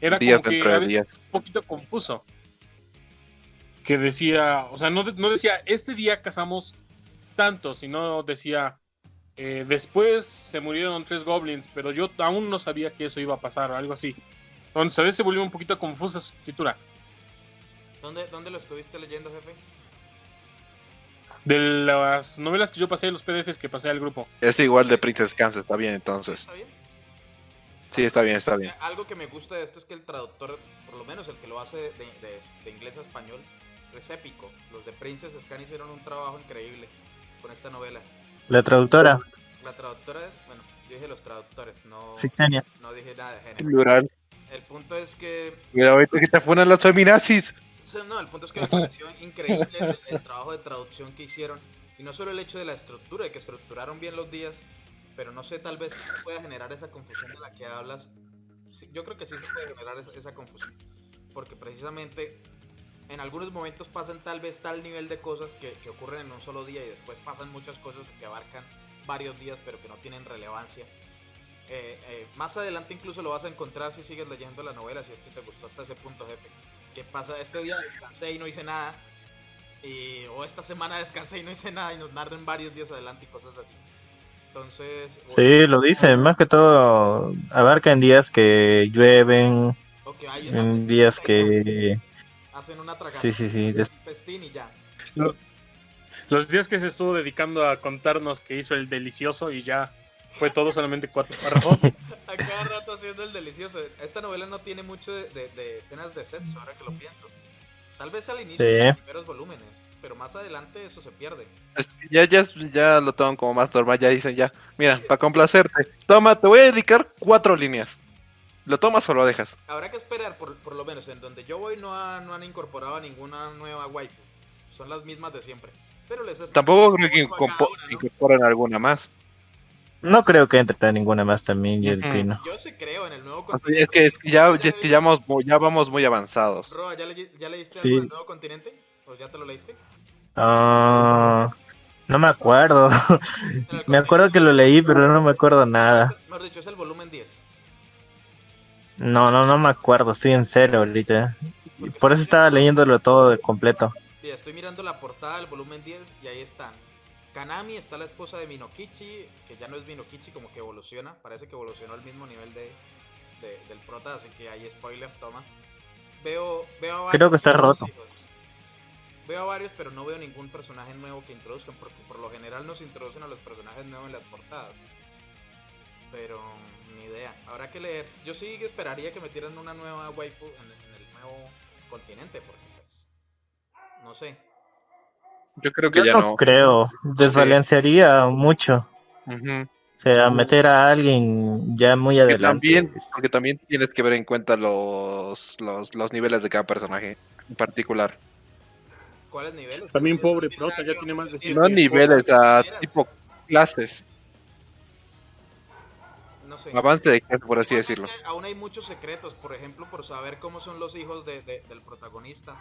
Era Días como que a veces un poquito confuso. Que decía, o sea, no, no decía, este día cazamos tanto, sino decía, eh, después se murieron tres goblins, pero yo aún no sabía que eso iba a pasar, o algo así. Entonces a veces se volvió un poquito confusa su escritura. ¿Dónde, ¿Dónde lo estuviste leyendo, jefe? De las novelas que yo pasé, los PDFs que pasé al grupo. Es igual de Princess Kansas, está bien entonces. ¿Está bien? Sí, está bien, está Es que bien. algo que me gusta de esto es que el traductor, por lo menos el que lo hace de, de- de inglés a español, es épico. Los de Princess Scan hicieron un trabajo increíble con esta novela. La traductora, La traductora es, bueno, yo dije los traductores, no, Sixenia. no dije nada de género. Plural. El punto es que Mira, ahorita que te fueron las feminazis. No, el punto es que me pareció increíble el, el trabajo de traducción que hicieron. Y no solo el hecho de la estructura, de que estructuraron bien los días, pero no sé, tal vez pueda generar esa confusión de la que hablas. Sí, yo creo que sí se puede generar esa, esa confusión. Porque precisamente en algunos momentos pasan tal vez tal nivel de cosas que, que ocurren en un solo día y después pasan muchas cosas que abarcan varios días pero que no tienen relevancia. Eh, eh, más adelante incluso lo vas a encontrar si sigues leyendo la novela, si es que te gustó hasta ese punto, jefe. ¿Qué pasa? Este día descansé y no hice nada. Y, o esta semana descansé y no hice nada y nos narran varios días adelante y cosas así. Entonces... o- Sí, lo dicen, más que todo abarca en días que llueven, o que hay- en hacen- días que... Hacen una tragada. Sí, sí, sí, des- Un festín y ya. Los días que se estuvo dedicando a contarnos que hizo el delicioso y ya fue todo solamente cuatro párrafos. A cada rato haciendo el delicioso. Esta novela no tiene mucho de, de- de escenas de sexo, ahora que lo pienso. Tal vez al inicio Sí. de los primeros volúmenes, pero más adelante eso se pierde. Ya, ya, ya lo toman como más normal. Ya dicen, ya, mira, para complacerte. Toma, te voy a dedicar cuatro líneas. ¿Lo tomas o lo dejas? Habrá que esperar, por, por lo menos en donde yo voy no, ha- no han incorporado ninguna nueva waifu. Son las mismas de siempre. Pero les Tampoco creo que incorporen alguna más. No creo que entre ninguna más también, yo opino. Yo sí creo en el nuevo continente. que, es que ya, ¿Ya ya, ya vamos, ya vamos muy avanzados. Roa, ¿ya, le- ya leíste Sí. algo del nuevo continente? ¿O ya te lo leíste? Ah, no me acuerdo. Me acuerdo que lo leí, pero no me acuerdo nada. Mejor dicho, es el volumen 10. No, no, no me acuerdo. Estoy en cero ahorita. Porque por eso estaba leyéndolo todo de completo. Estoy mirando la portada del volumen 10 y ahí están. Kanami está la esposa de Minokichi, que ya no es Minokichi, como que evoluciona. Parece que evolucionó al mismo nivel de, de- del prota, así que ahí spoiler, toma. Veo, veo a varios Creo que está roto. hijos. Veo a varios, pero no veo ningún personaje nuevo que introduzcan, porque por lo general nos introducen a los personajes nuevos en las portadas. Pero ni idea, habrá que leer. Yo sí esperaría que metieran una nueva waifu en, en el nuevo continente, porque pues, no sé. Yo creo que Yo ya no no. creo. Desbalancearía mucho. Ujú. O sea, meter a alguien ya muy Porque adelante. también, porque también tienes que ver en cuenta los, los, los niveles de cada personaje en particular. ¿Cuáles niveles? También Es pobre prota, ya tiene más de tiene No que- niveles, a Primeras, tipo clases. No sé. Avance de clase, por así decirlo. Aún hay muchos secretos, por ejemplo, por saber cómo son los hijos de- de- del protagonista.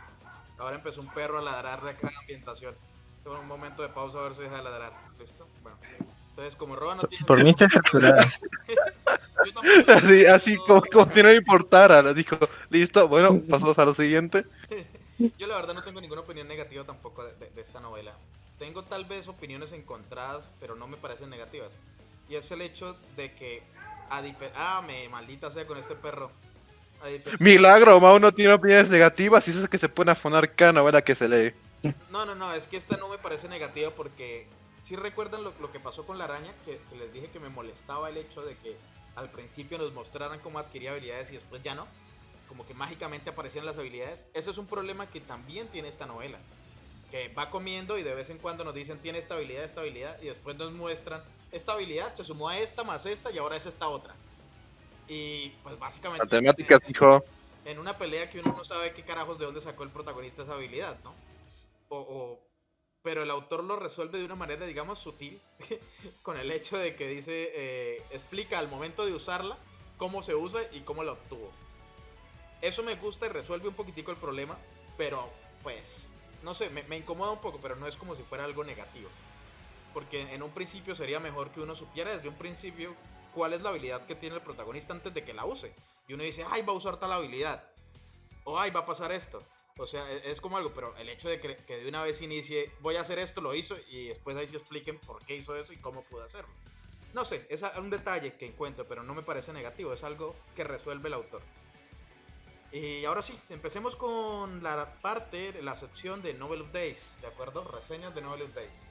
Ahora empezó un perro a ladrar de acá ambientación. Tengo un momento de pausa a ver si deja de ladrar. ¿Listo? Bueno. Entonces, como Roa no tiene. Por mí está tampoco- Así, así como, como si no importara. Dijo, listo, bueno, pasamos a lo siguiente. Yo la verdad no tengo ninguna opinión negativa tampoco de, de- de esta novela. Tengo tal vez opiniones encontradas, pero no me parecen negativas. Y es el hecho de que, a difer- Ah, me maldita sea con este perro. Milagro, Mau no tiene opiniones negativas y eso es que se pone a fonar cada novela que se lee. No, no, no, es que esta no me parece negativa porque si recuerdan lo, lo que pasó con la araña, que, que les dije que me molestaba el hecho de que al principio nos mostraran cómo adquiría habilidades y después ya no, como que mágicamente aparecían las habilidades. Ese es un problema que también tiene esta novela, que va comiendo y de vez en cuando nos dicen tiene esta habilidad, esta habilidad y después nos muestran esta habilidad se sumó a esta más esta y ahora es esta otra. Y pues básicamente... Matemáticas, hijo. en una pelea que uno no sabe qué carajos de dónde sacó el protagonista esa habilidad, ¿no? O, o- pero el autor lo resuelve de una manera, digamos, sutil, con el hecho de que dice, eh, explica al momento de usarla cómo se usa y cómo la obtuvo. Eso me gusta y resuelve un poquitico el problema, pero pues, no sé, me, me incomoda un poco, pero no es como si fuera algo negativo. Porque en un principio sería mejor que uno supiera desde un principio cuál es la habilidad que tiene el protagonista antes de que la use. Y uno dice, ay, va a usar tal habilidad. O ay, va a pasar esto. O sea, e- es como algo, pero el hecho de que, que de una vez inicie, voy a hacer esto, lo hizo, y después ahí se expliquen por qué hizo eso y cómo pudo hacerlo. No sé, es un detalle que encuentro, pero no me parece negativo, es algo que resuelve el autor. Y ahora sí, empecemos con la parte, la sección de Novel of Days, ¿de acuerdo? Reseñas de Novel of Days.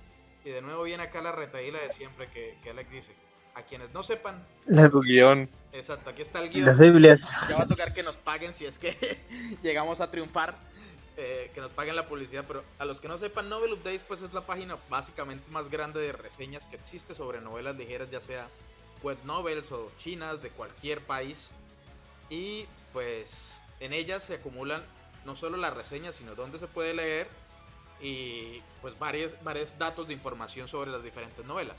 Y de nuevo viene acá la retaíla de siempre que, que Alex dice. A quienes no sepan, Las, Tu guion. exacto, aquí está el las guion. Biblias. Ya va a tocar que nos paguen si es que llegamos a triunfar. eh, que nos paguen la publicidad. Pero a los que no sepan, Novel of Days pues es la página básicamente más grande de reseñas que existe sobre novelas ligeras, ya sea web novels o chinas de cualquier país. Y pues en ellas se acumulan no solo las reseñas, sino dónde se puede leer y pues varios, varios datos de información sobre las diferentes novelas.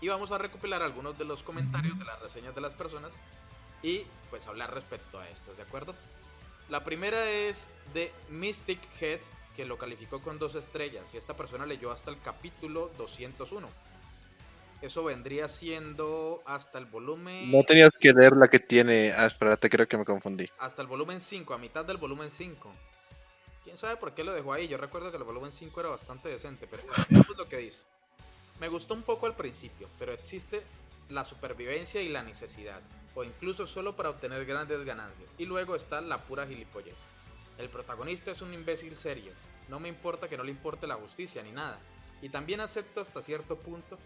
Y vamos a recopilar algunos de los comentarios de las reseñas de las personas y pues hablar respecto a estos, ¿de acuerdo? La primera es de Mystic Head, que lo calificó con dos estrellas y esta persona leyó hasta el capítulo 201. Eso vendría siendo hasta el volumen... No tenías que leer la que tiene. Ah, espérate, creo que me confundí. Hasta el volumen 5, a mitad del volumen 5. ¿Quién sabe por qué lo dejó ahí? Yo recuerdo que el volumen 5 era bastante decente, pero veamos lo que dice. Me gustó un poco al principio, pero existe la supervivencia y la necesidad, o incluso solo para obtener grandes ganancias. Y luego está la pura gilipollez. El protagonista es un imbécil serio. No me importa que no le importe la justicia ni nada. Y también acepto hasta cierto punto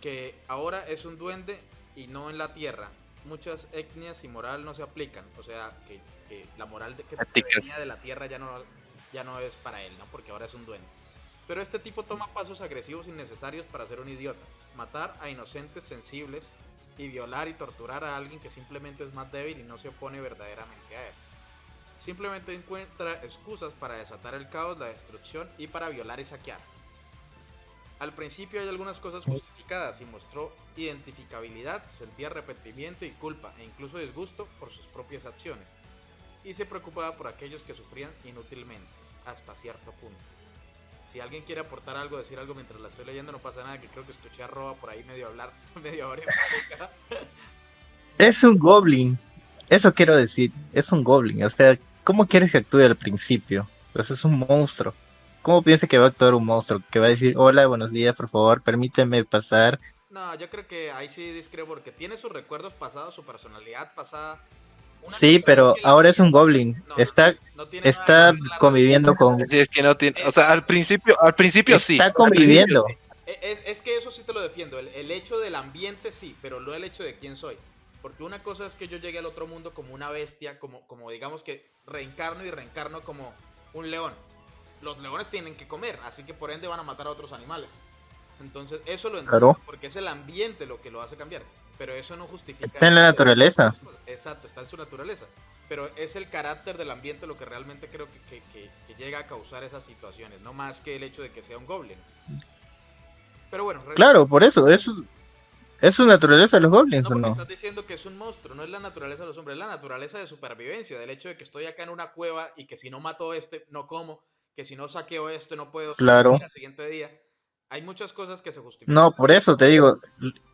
que ahora es un duende y no en la tierra. Muchas etnias y moral no se aplican. O sea, que, que la moral de, que venía de la tierra ya no, ya no es para él, ¿no? Porque ahora es un duende. Pero este tipo toma pasos agresivos innecesarios para ser un idiota. Matar a inocentes sensibles y violar y torturar a alguien que simplemente es más débil y no se opone verdaderamente a él. Simplemente encuentra excusas para desatar el caos, la destrucción y para violar y saquear. Al principio hay algunas cosas justificadas y mostró identificabilidad, sentía arrepentimiento y culpa e incluso disgusto por sus propias acciones. Y se preocupaba por aquellos que sufrían inútilmente, hasta cierto punto. Si alguien quiere aportar algo, decir algo mientras la estoy leyendo, no pasa nada, que creo que escuché a Roba por ahí medio hablar, medio hora. Es un goblin. Eso quiero decir. Es un goblin. O sea, ¿cómo quieres que actúe al principio? Pues es un monstruo. ¿Cómo piensa que va a actuar un monstruo? Que va a decir, hola, buenos días, por favor, permíteme pasar. No, yo creo que ahí sí discrepo porque tiene sus recuerdos pasados, su personalidad pasada. Una Sí, pero que la- ahora es un goblin. No, Está, no tiene está que conviviendo con... Sí, es que no tiene, o sea, al principio, al principio sí. Está al principio conviviendo. sí. E- Es, es que eso sí te lo defiendo. El, el hecho del ambiente sí, pero no el hecho de quién soy. Porque una cosa es que yo llegue al otro mundo como una bestia, como, como digamos que reencarno y reencarno como un león. Los leones tienen que comer, así que por ende van a matar a otros animales. Entonces, eso lo entiendo, Claro. porque es el ambiente lo que lo hace cambiar. Pero eso no justifica. Está en la naturaleza. Exacto, está en su naturaleza. Pero es el carácter del ambiente lo que realmente creo que, que- que- que llega a causar esas situaciones, no más que el hecho de que sea un goblin. Pero bueno, Claro, por eso. Es, su- es su naturaleza los no goblins, ¿o porque no? estás diciendo que es un monstruo, no es la naturaleza de los hombres, es la naturaleza de supervivencia, del hecho de que estoy acá en una cueva y que si no mato a este, no como, que si no saqueo esto, no puedo Claro. al siguiente día. Hay muchas cosas que se justifican. No, por eso te digo,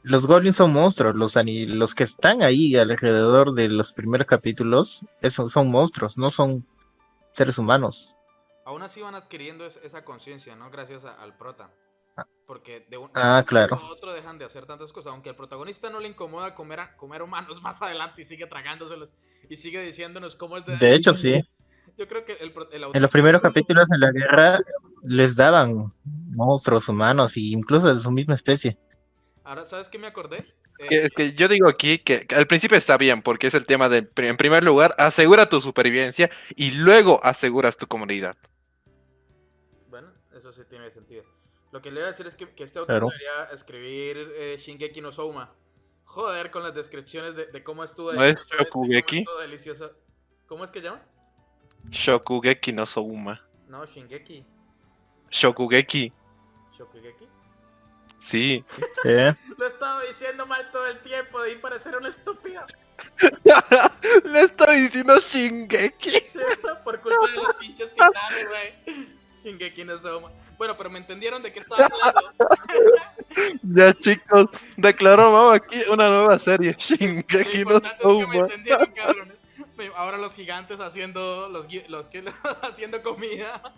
los goblins son monstruos, los, los que están ahí alrededor de los primeros capítulos eso, son monstruos, no son seres humanos. Aún así van adquiriendo es- esa conciencia, ¿no? Gracias a- al prota. Ah. Porque de un, Ah, de un claro. a otro dejan de hacer tantas cosas. Aunque al protagonista no le incomoda comer, a- comer humanos más adelante y sigue tragándoselos y sigue diciéndonos cómo es de. De hecho, sí. Yo creo que el, pro- el En los primeros capítulos en la guerra les daban monstruos humanos y incluso de su misma especie. Ahora, ¿sabes qué me acordé? Que, que yo digo aquí que, que al principio está bien, porque es el tema de, en primer lugar, asegura tu supervivencia y luego aseguras tu comunidad. Bueno, eso sí tiene sentido. Lo que le voy a decir es que, que este autor debería escribir eh, Shingeki no Souma. Joder, con las descripciones de, de cómo estuvo ¿No es cómo Shokugeki? estuvo delicioso. ¿Cómo es que llama? Shokugeki no Souma. No, Shingeki. Shokugeki, Shokugeki. sí. ¿eh? Lo estaba diciendo mal todo el tiempo, de parecer una estúpida. Le estoy diciendo Shingeki. Por culpa de los pinches titanes, güey. Shingeki no Soma. Bueno, pero me entendieron de qué estaba hablando. Ya chicos, declaramos aquí una nueva serie, Shingeki no es que me entendieron, cabrones. Ahora los gigantes haciendo los, los que haciendo comida.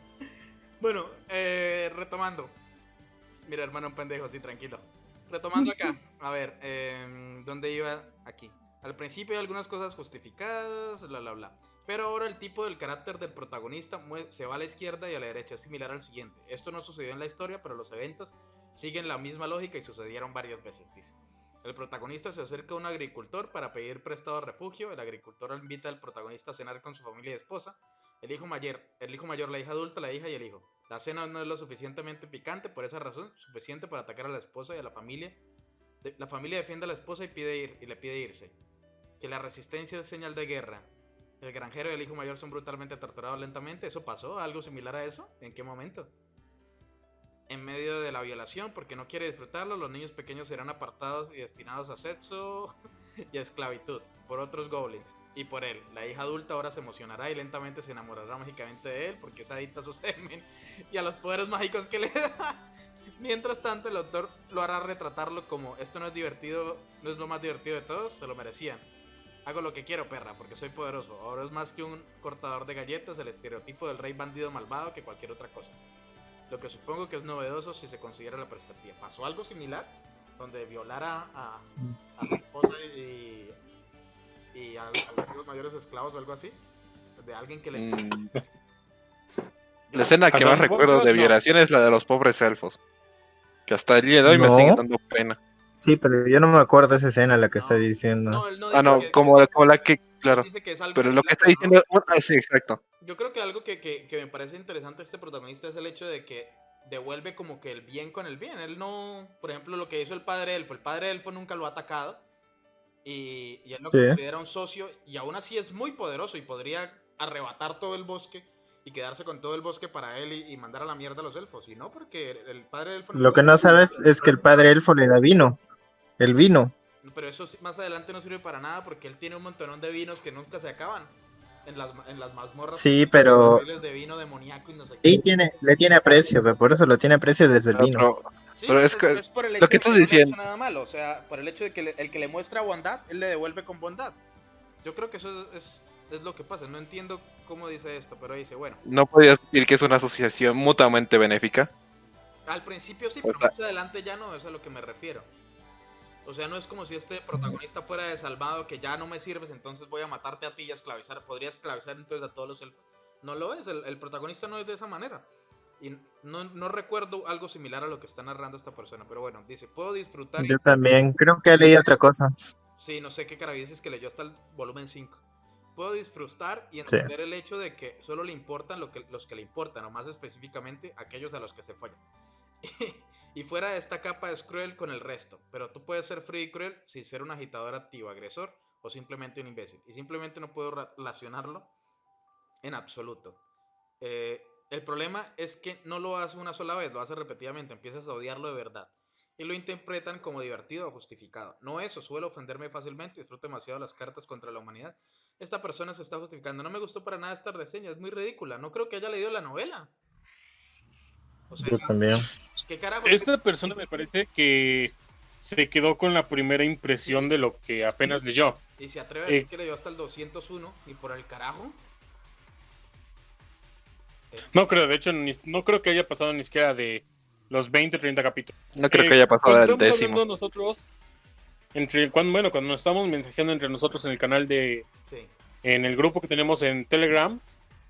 Bueno, eh, retomando. Mira, hermano, un pendejo, sí, tranquilo. Retomando acá. A ver, eh, ¿dónde iba? Aquí. Al principio hay algunas cosas justificadas, bla, bla, bla. Pero ahora el tipo del carácter del protagonista se va a la izquierda y a la derecha, similar al siguiente. Esto no sucedió en la historia, pero los eventos siguen la misma lógica y sucedieron varias veces, dice. El protagonista se acerca a un agricultor para pedir prestado refugio. El agricultor invita al protagonista a cenar con su familia y esposa. El hijo mayor, el hijo mayor, la hija adulta, la hija y el hijo. La cena no es lo suficientemente picante, por esa razón, suficiente para atacar a la esposa y a la familia. La familia defiende a la esposa y, pide ir, y le pide irse. Que la resistencia es señal de guerra. El granjero y el hijo mayor son brutalmente torturados lentamente. ¿Eso pasó? ¿Algo similar a eso? ¿En qué momento? En medio de la violación, porque no quiere disfrutarlo, los niños pequeños serán apartados y destinados a sexo y a esclavitud por otros goblins y por él. La hija adulta ahora se emocionará y lentamente se enamorará mágicamente de él porque es adicta a su semen y a los poderes mágicos que le da. Mientras tanto, el autor lo hará retratarlo como esto no es divertido, no es lo más divertido de todos, se lo merecían. Hago lo que quiero, perra, porque soy poderoso. Ahora es más que un cortador de galletas, el estereotipo del rey bandido malvado que cualquier otra cosa. Lo que supongo que es novedoso si se considera la perspectiva. ¿Pasó algo similar? Donde violara a, a la esposa y, y a, a los hijos mayores esclavos o algo así. De alguien que le... Mm. La escena que más recuerdo de no. violación es la de los pobres elfos. Que hasta el día de hoy me sigue dando pena. Sí, pero yo no me acuerdo de esa escena la que No. está diciendo. No, él no Ah, no, que- como, como la que, claro. dice que es algo Pero lo que está diciendo, ah, sí, exacto. Yo creo que algo que, que- que me parece interesante de este protagonista es el hecho de que devuelve como que el bien con el bien. Él no, por ejemplo, lo que hizo el padre elfo. El padre elfo nunca lo ha atacado Y, y él lo Sí. considera un socio y aún así es muy poderoso y podría arrebatar todo el bosque y quedarse con todo el bosque para él y, y mandar a la mierda a los elfos. Y no, porque el, padre elfo... Lo que no sabes es que el padre elfo le da vino. El vino. Pero eso sí, más adelante no sirve para nada porque él tiene un montonón de vinos que nunca se acaban. En las, en las mazmorras. Sí, pero- de vino demoníaco y no sé qué. Y tiene, le tiene aprecio, pero por eso lo tiene aprecio desde el Pero- vino. pero- Sí, Pero es que- por el lo hecho que de tú no le ha diciendo- hecho nada malo. O sea, por el hecho de que le- el que le muestra bondad, él le devuelve con bondad. Yo creo que eso es, es, es lo que pasa. No entiendo cómo dice esto, pero dice, bueno, No podías decir que es una asociación mutuamente benéfica. al principio sí, pero más adelante ya no, es a lo que me refiero. O sea, no es como si este protagonista fuera desalmado, que ya no me sirves, entonces voy a matarte a ti y a esclavizar. Podría esclavizar entonces a todos los elfos. No lo es, el, el protagonista no es de esa manera. Y no, no recuerdo algo similar a lo que está narrando esta persona, pero bueno, dice, puedo disfrutar... y- Yo también, creo que leí otra cosa. Sí, no sé qué carabices que leyó hasta el volumen 5. Puedo disfrutar y entender el hecho de que solo le importan lo que, los que le importan, o más específicamente aquellos a los que se follan. y fuera de esta capa es cruel con el resto, pero tú puedes ser frío y cruel sin ser un agitador activo, agresor o simplemente un imbécil. Y simplemente no puedo relacionarlo en absoluto. Eh, el problema es que no lo hace una sola vez, lo hace repetidamente, empiezas a odiarlo de verdad. Y lo interpretan como divertido o justificado. No eso, suelo ofenderme fácilmente, disfruto demasiado las cartas contra la humanidad. Esta persona se está justificando. No me gustó para nada esta reseña, es muy ridícula. No creo que haya leído la novela. O sea, Yo también. ¿qué carajo? Esta persona me parece que se quedó con la primera impresión de lo que apenas leyó. Y se atreve a Eh. decir que leyó hasta el 201 y por el carajo. No creo, de hecho, ni- no creo que haya pasado ni siquiera de los 20, 30 capítulos. No creo Eh, que haya pasado cuando del estamos décimo. nosotros, entre, cuando, bueno, cuando nos estamos mensajeando entre nosotros en el canal de, Sí. en el grupo que tenemos en Telegram,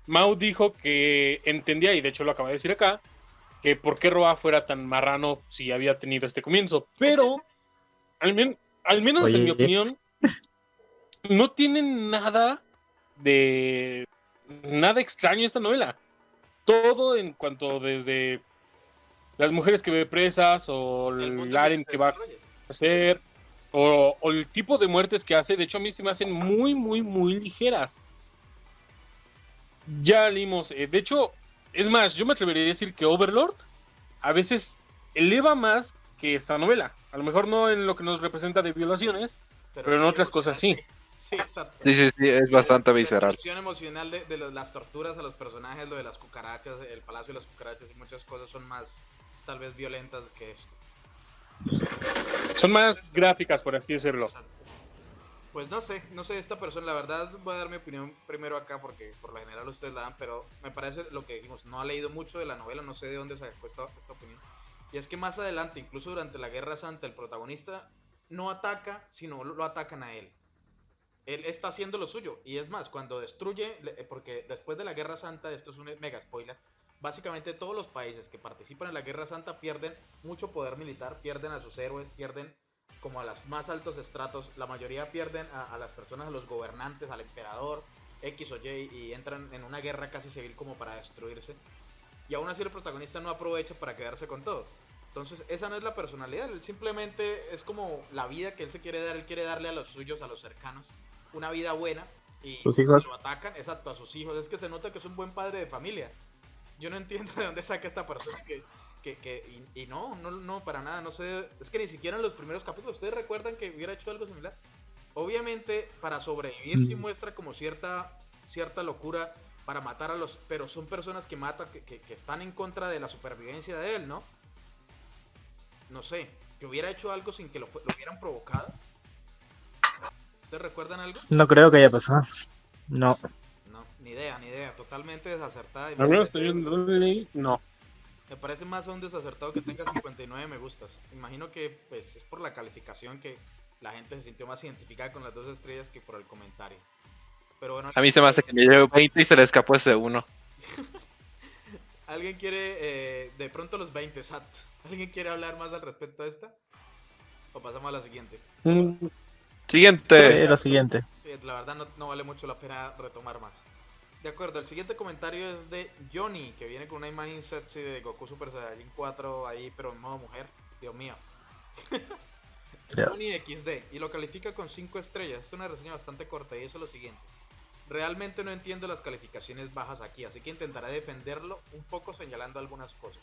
Mau dijo que entendía, y de hecho lo acaba de decir acá, que por qué Roa fuera tan marrano si había tenido este comienzo. Pero, al, men- al menos en mi opinión, no tiene nada de... nada extraño esta novela. Todo en cuanto desde las mujeres que ve presas o El Aren que va a hacer o, o el tipo de muertes que hace. De hecho, a mí se me hacen muy, muy, muy ligeras. Ya leímos. eh, de hecho, es más, yo me atrevería a decir que Overlord a veces eleva más que esta novela. A lo mejor no en lo que nos representa de violaciones, pero en otras cosas sí. Sí, exacto. Sí, sí, sí, es bastante La visceral. introducción emocional de, las torturas a los personajes, lo de las cucarachas, el palacio de las cucarachas y muchas cosas son más, tal vez, violentas que esto. Son más gráficas, por así decirlo. Exacto. Pues no sé, no sé, esta persona, la verdad voy a dar mi opinión primero acá porque por lo general ustedes la dan, pero me parece lo que dijimos, no ha leído mucho de la novela, no sé de dónde sacó esta, esta opinión. Y es que más adelante, incluso durante la Guerra Santa, el protagonista no ataca, sino lo atacan a él. Él está haciendo lo suyo, y es más, cuando destruye, le- porque después de la Guerra Santa, esto es un mega spoiler, básicamente todos los países que participan en la Guerra Santa pierden mucho poder militar, pierden a sus héroes, pierden como a los más altos estratos, la mayoría pierden a, las personas, a los gobernantes, al emperador, X o Y, y entran en una guerra casi civil como para destruirse. Y aún así el protagonista no aprovecha para quedarse con todo. Entonces, esa no es la personalidad, simplemente es como la vida que él se quiere dar, él quiere darle a los suyos, a los cercanos, una vida buena. Y Sus hijos. lo atacan, exacto, a sus hijos. Es que se nota que es un buen padre de familia. Yo no entiendo de dónde saca esta persona que, que, que y, y no, no, no, para nada, no sé, es que ni siquiera en los primeros capítulos, ¿ustedes recuerdan que hubiera hecho algo similar? Obviamente, para sobrevivir sí Mm. muestra como cierta, cierta locura para matar a los, pero son personas que matan, que, que, que están en contra de la supervivencia de él, ¿no? No sé, que hubiera hecho algo sin que lo, lo hubieran provocado. ¿Ustedes recuerdan algo? No creo que haya pasado. No. No, ni idea, ni idea, totalmente desacertada. y me Al menos parece- yo no leí, no. Me parece más aún desacertado que tenga 59 me gustas. Imagino que pues es por la calificación que la gente se sintió más identificada con las dos estrellas que por el comentario. Pero bueno, A mí se me hace que me llevo 20 y se le escapó ese uno. ¿alguien quiere eh, de pronto los 20, Sat? ¿Alguien quiere hablar más al respecto a esta? O pasamos a la siguiente. Mm, Siguiente. Eh, lo siguiente. Sí, la verdad no, no vale mucho la pena retomar más. De acuerdo, el siguiente comentario es de Johnny, que viene con una imagen sexy de Goku Super Saiyajin 4 ahí, pero en modo mujer. Dios mío. Tony XD y lo califica con 5 estrellas. Es una reseña bastante corta y dice lo siguiente. Realmente no entiendo las calificaciones bajas aquí, así que intentaré defenderlo un poco señalando algunas cosas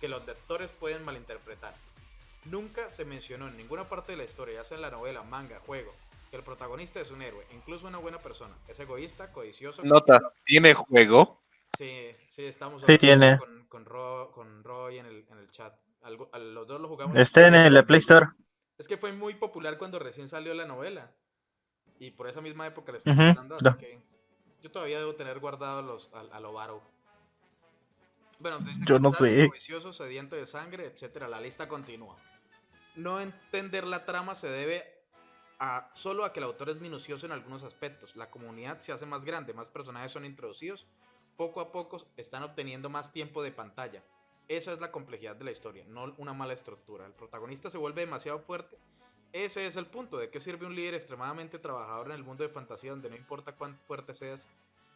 que los lectores pueden malinterpretar. Nunca se mencionó en ninguna parte de la historia, ya sea en la novela, manga, juego, que el protagonista es un héroe, incluso una buena persona. Es egoísta, codicioso. Nota, ¿tiene juego? Sí, sí, estamos Sí, hablando tiene. Con, con, Ro- con Roy en el, en el chat. Algo- a los dos lo jugamos. Está en el Play Store. Es que fue muy popular cuando recién salió la novela. Y por esa misma época le está Ujú, gustando, así ya. que yo todavía debo tener guardados los a, a lo. Bueno, Yo no sé. codicioso, sediento de sangre, etcétera. La lista continúa. No entender la trama se debe a solo a que el autor es minucioso en algunos aspectos. La comunidad se hace más grande, más personajes son introducidos, poco a poco están obteniendo más tiempo de pantalla. Esa es la complejidad de la historia, no una mala estructura. El protagonista se vuelve demasiado fuerte. Ese es el punto. ¿De qué sirve un líder extremadamente trabajador en el mundo de fantasía donde no importa cuán fuerte seas,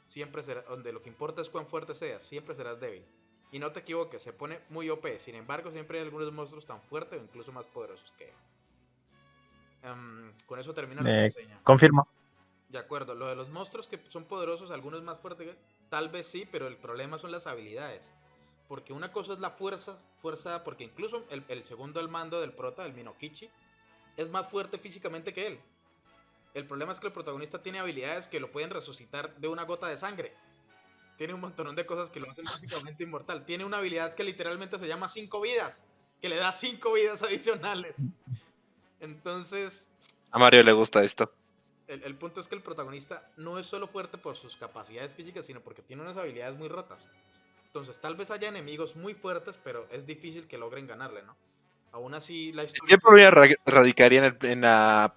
siempre será, donde lo que importa es cuán fuerte seas, siempre serás débil? Y no te equivoques, se pone muy OP. Sin embargo, siempre hay algunos monstruos tan fuertes o incluso más poderosos que él. Em, con eso termina la Eh, reseña. Confirmo. De acuerdo, lo de los monstruos que son poderosos, algunos más fuertes, tal vez sí, pero el problema son las habilidades. Porque una cosa es la fuerza, fuerza, porque incluso el, el segundo al mando del prota, el Minokichi, es más fuerte físicamente que él. El problema es que el protagonista tiene habilidades que lo pueden resucitar de una gota de sangre. Tiene un montón de cosas que lo hacen físicamente inmortal. Tiene una habilidad que literalmente se llama cinco vidas, que le da cinco vidas adicionales. Entonces, A Mario le gusta esto. el, el punto es que el protagonista no es solo fuerte por sus capacidades físicas, sino porque tiene unas habilidades muy rotas. Entonces, tal vez haya enemigos muy fuertes, pero es difícil que logren ganarle, ¿no? Aún así, la historia. ¿Qué problema ra- radicaría en, el- en la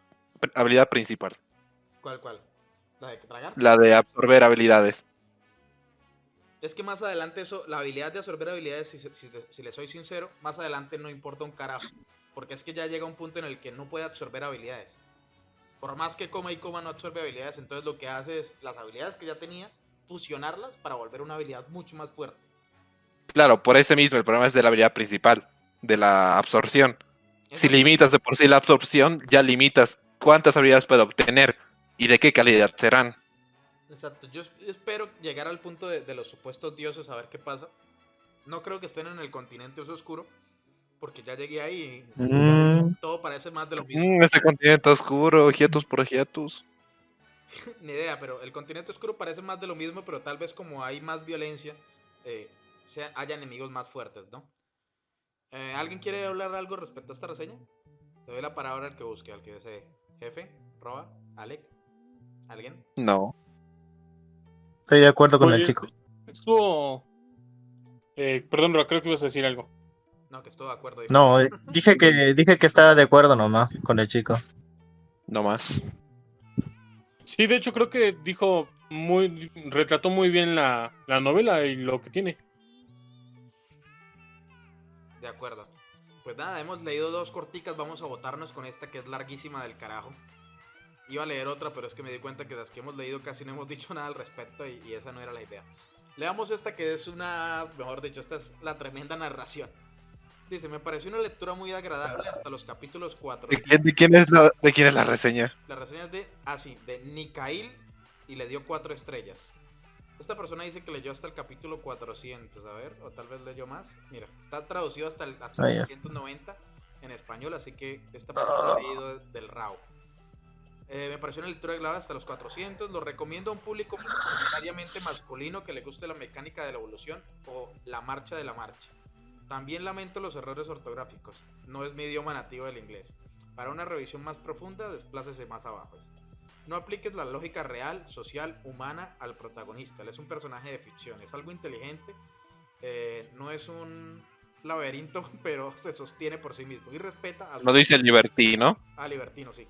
habilidad principal? ¿Cuál, cuál? ¿La de tragar? La de absorber habilidades. Es que más adelante eso, la habilidad de absorber habilidades, si, si, si le soy sincero, más adelante no importa un carajo. Porque es que ya llega un punto en el que no puede absorber habilidades. Por más que coma y coma no absorbe habilidades, entonces lo que hace es las habilidades que ya tenía, fusionarlas para volver una habilidad mucho más fuerte. Claro, por ese mismo, el problema es de la habilidad principal, de la absorción. Si limitas de por sí la absorción, ya limitas cuántas habilidades puede obtener y de qué calidad serán. Exacto, yo es- espero llegar al punto de, de los supuestos dioses a ver qué pasa. No creo que estén en el continente oscuro, porque ya llegué ahí y Mm, todo parece más de lo mismo. Mm, ese continente oscuro, hiatus por hiatus. Ni idea, pero el continente oscuro parece más de lo mismo, pero tal vez como hay más violencia, eh, sea, haya enemigos más fuertes, ¿no? Eh, ¿Alguien quiere hablar algo respecto a esta reseña? Le doy la palabra al que busque, al que desee. Jefe, Roba, Alec, ¿alguien? No. Estoy de acuerdo con el chico. Estuvo. Eh, perdón, Roa, creo que ibas a decir algo. No, que estoy de acuerdo. No, eh, dije que dije que estaba de acuerdo nomás con el chico. No más. Sí, de hecho, creo que dijo muy. Retrató muy bien la, la novela y lo que tiene. De acuerdo. Pues nada, hemos leído dos corticas, vamos a votarnos con esta que es larguísima del carajo. Iba a leer otra, pero es que me di cuenta que las que hemos leído casi no hemos dicho nada al respecto y, y esa no era la idea. Leamos esta que es una, mejor dicho, esta es la tremenda narración. Dice, me pareció una lectura muy agradable hasta los capítulos 4. ¿De quién, de quién es, la, ¿De quién es la reseña? La reseña es de, ah sí, de Nikail y le dio 4 estrellas. Esta persona dice que leyó hasta el capítulo 400, a ver, o tal vez leyó más. Mira, está traducido hasta el hasta Ah, el ya. 490 en español, así que esta persona ha leído del RAW. Eh, me pareció una lectura clave hasta los 400. Lo recomiendo a un público mayoritariamente masculino que le guste la mecánica de la evolución o la marcha de la marcha. También lamento los errores ortográficos. No es mi idioma nativo del inglés. Para una revisión más profunda, desplácese más abajo. No apliques la lógica real, social, humana al protagonista. Él es un personaje de ficción. Es algo inteligente. eh, no es un laberinto, pero se sostiene por sí mismo. Y respeta a su Lo dice el libertino. Ah, libertino, sí.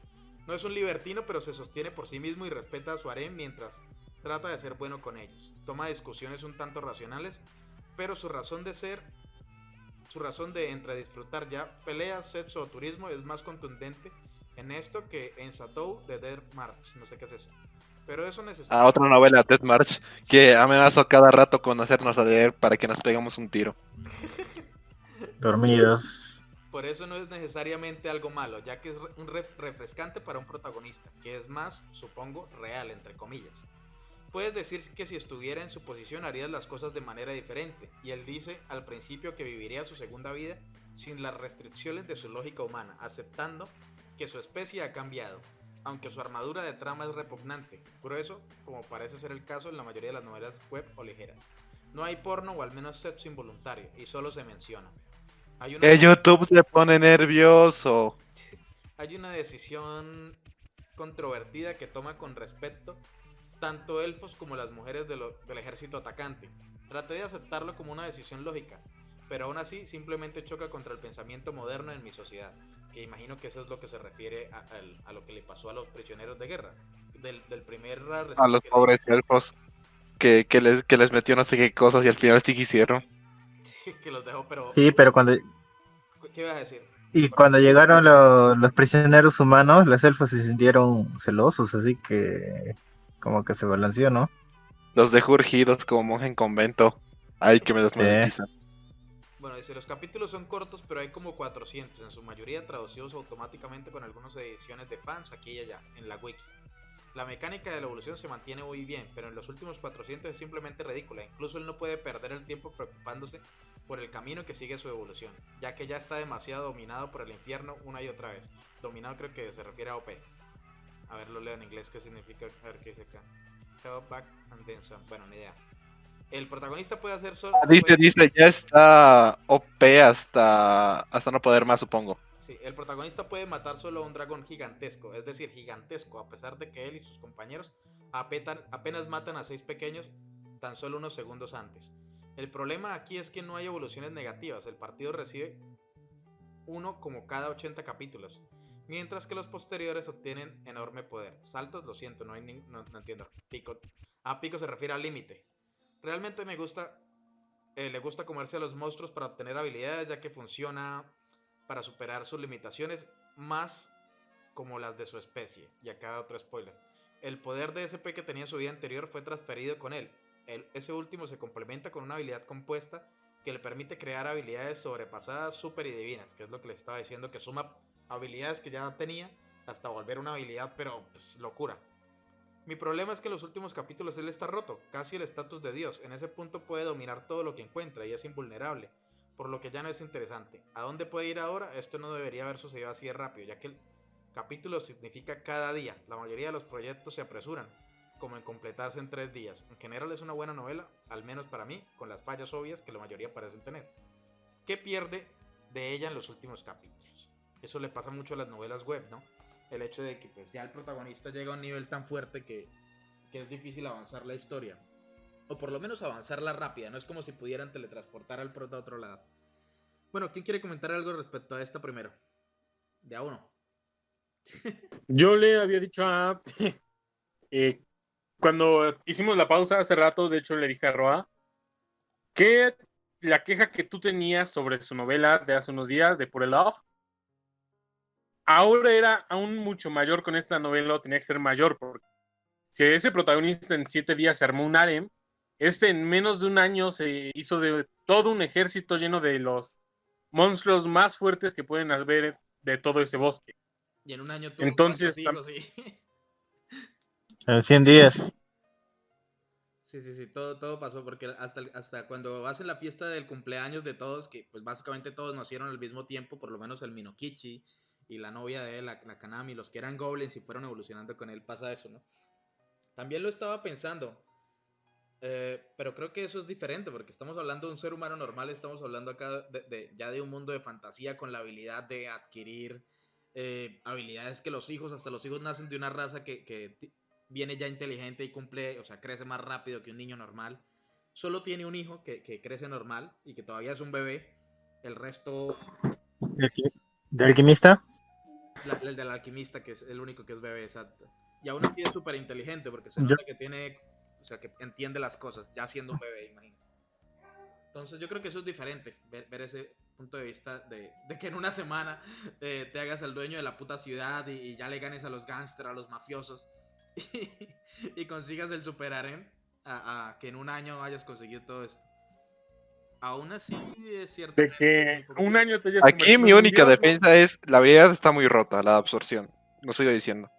No es un libertino, pero se sostiene por sí mismo y respeta a su harem mientras trata de ser bueno con ellos. Toma discusiones un tanto racionales, pero su razón de ser, su razón de entre disfrutar ya peleas, sexo o turismo es más contundente en esto que en Satou de Dead March. No sé qué es eso. Pero eso necesita... A otra novela, Death March, que amenazó cada rato con hacernos a leer para que nos pegamos un tiro. Dormidos. Por eso no es necesariamente algo malo, ya que es un re- refrescante para un protagonista, que es más, supongo, real, entre comillas. Puedes decir que si estuviera en su posición harías las cosas de manera diferente, y él dice al principio que viviría su segunda vida sin las restricciones de su lógica humana, aceptando que su especie ha cambiado, aunque su armadura de trama es repugnante, grueso, como parece ser el caso en la mayoría de las novelas web o ligeras. No hay porno o al menos sexo involuntario, y solo se menciona. Hay una, El YouTube se pone nervioso. hay una decisión controvertida que toma con respecto tanto elfos como las mujeres de lo- del ejército atacante. Traté de aceptarlo como una decisión lógica, pero aún así simplemente choca contra el pensamiento moderno en mi sociedad, que imagino que eso es lo que se refiere a, lo que le pasó a los prisioneros de guerra. Del, del primer A los pobres elfos. Que, que, les, que les metió no sé qué cosas y al final sí quisieron. que los dejó, pero... Sí, pero cuando ¿Qué ibas a decir? y cuando llegaron lo- los prisioneros humanos, los elfos se sintieron celosos, así que como que se balanceó, ¿no? Los dejó urgidos como monje en convento. Ay, que me desmonetizan. Bueno, dice, los capítulos son cortos, pero hay como 400, en su mayoría traducidos automáticamente con algunas ediciones de fans aquí y allá, en la wiki. La mecánica de la evolución se mantiene muy bien, pero en los últimos 400 es simplemente ridícula. Incluso él no puede perder el tiempo preocupándose por el camino que sigue su evolución, ya que ya está demasiado dominado por el infierno una y otra vez. Dominado creo que se refiere a OP. A ver, lo leo en inglés, ¿qué significa? A ver qué dice acá. Held back and then some. Bueno, ni idea. El protagonista puede hacer solo... Dice, dice, ya está OP hasta, hasta no poder más, supongo. Sí, el protagonista puede matar solo a un dragón gigantesco, es decir, gigantesco, a pesar de que él y sus compañeros apenas matan a seis pequeños tan solo unos segundos antes. El problema aquí es que no hay evoluciones negativas, el partido recibe uno como cada 80 capítulos, mientras que los posteriores obtienen enorme poder. Saltos, lo siento, no, hay nin- no, no entiendo. Pico. A pico se refiere al límite. Realmente me gusta, eh, le gusta comerse a los monstruos para obtener habilidades, ya que funciona para superar sus limitaciones más como las de su especie. Y acá otro spoiler. El poder de SP que tenía en su vida anterior fue transferido con él. Ese último se complementa con una habilidad compuesta que le permite crear habilidades sobrepasadas, super y divinas, que es lo que le estaba diciendo, que suma habilidades que ya tenía hasta volver una habilidad, pero pues, locura. Mi problema es que en los últimos capítulos él está roto, casi el estatus de Dios. En ese punto puede dominar todo lo que encuentra y es invulnerable por lo que ya no es interesante. ¿A dónde puede ir ahora? Esto no debería haber sucedido así de rápido, ya que el capítulo significa cada día. La mayoría de los proyectos se apresuran, como en completarse en tres días. En general es una buena novela, al menos para mí, con las fallas obvias que la mayoría parecen tener. ¿Qué pierde de ella en los últimos capítulos? Eso le pasa mucho a las novelas web, ¿no? El hecho de que pues ya el protagonista llega a un nivel tan fuerte que, que es difícil avanzar la historia. O por lo menos avanzarla rápida, no es como si pudieran teletransportar al prota a otro lado. Bueno, ¿quién quiere comentar algo respecto a esta primero? De a uno. Yo le había dicho a. eh, cuando hicimos la pausa hace rato, de hecho le dije a Roa que la queja que tú tenías sobre su novela de hace unos días, de Pure Love, ahora era aún mucho mayor con esta novela, tenía que ser mayor, porque si ese protagonista en siete días se armó un harem, este en menos de un año se hizo de todo un ejército lleno de los monstruos más fuertes que pueden haber de todo ese bosque. Y en un año tuvo Entonces, hijos, sí. En 100 días. Sí, sí, sí, todo, todo pasó porque hasta, hasta cuando hacen la fiesta del cumpleaños de todos, que pues básicamente todos nacieron al mismo tiempo, por lo menos el Minokichi y la novia de él, la, la Kanami, los que eran goblins y fueron evolucionando con él, pasa eso, ¿no? También lo estaba pensando, eh, pero creo que eso es diferente porque estamos hablando de un ser humano normal, estamos hablando acá de, de- ya de un mundo de fantasía con la habilidad de adquirir eh, habilidades que los hijos, hasta los hijos nacen de una raza que, viene ya inteligente y cumple, o sea, crece más rápido que un niño normal. Solo tiene un hijo que, que crece normal y que todavía es un bebé. El resto, ¿De alquimista? la- el del alquimista, que es el único que es bebé, exacto. Y aún así es súper inteligente porque se nota que tiene, o sea, que entiende las cosas, ya siendo un bebé, imagínate. Entonces yo creo que eso es diferente, ver, ver ese punto de vista de, de que en una semana eh, te hagas el dueño de la puta ciudad y, y ya le ganes a los gángsters, a los mafiosos y, consigas el super harem a, a que en un año hayas conseguido todo esto. Aún así es cierto. De que un año te Aquí mi única defensa es la habilidad está muy rota, la absorción. Lo sigo diciendo.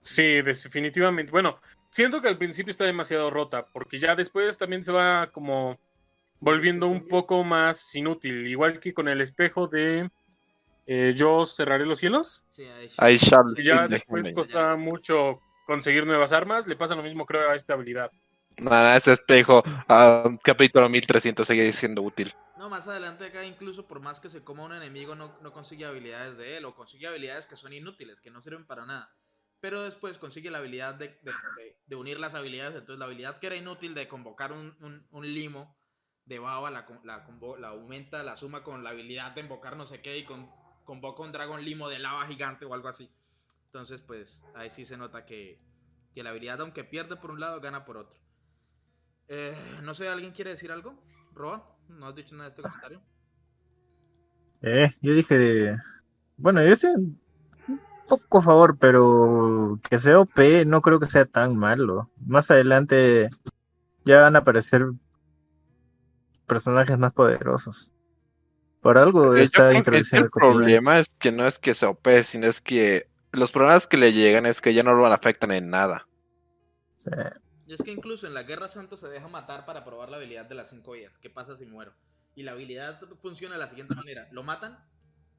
Sí, definitivamente. Bueno, siento que al principio está demasiado rota, porque ya después también se va como volviendo un poco más inútil, igual que con el espejo de eh, Yo cerraré los cielos. Sí, ahí- ya después costaba mucho conseguir nuevas armas, le pasa lo mismo creo a esta habilidad. Nada, ese espejo, a capítulo 1300 sigue siendo útil. No, más adelante acá incluso por más que se coma un enemigo no, no consigue habilidades de él o consigue habilidades que son inútiles, que no sirven para nada. Pero después consigue la habilidad de, de- unir las habilidades. Entonces la habilidad que era inútil de convocar un, un- limo de baba la, la, la aumenta, la suma con la habilidad de invocar no sé qué y con, convoca un dragón limo de lava gigante o algo así. Entonces pues ahí sí se nota que, que la habilidad aunque pierde por un lado gana por otro. Eh, no sé, ¿alguien quiere decir algo? Roa, ¿no has dicho nada de este comentario? Eh, yo dije, bueno, yo sé poco a favor, pero que sea OP no creo que sea tan malo. Más adelante ya van a aparecer personajes más poderosos. Por algo Eh, que introduciendo el problema es que no es que se OP, sino es que los problemas que le llegan es que ya no lo afectan en nada. Sí. Y es que incluso en la Guerra Santa se deja matar para probar la habilidad de las cinco vidas. ¿Qué pasa si muero? Y la habilidad funciona de la siguiente manera. Lo matan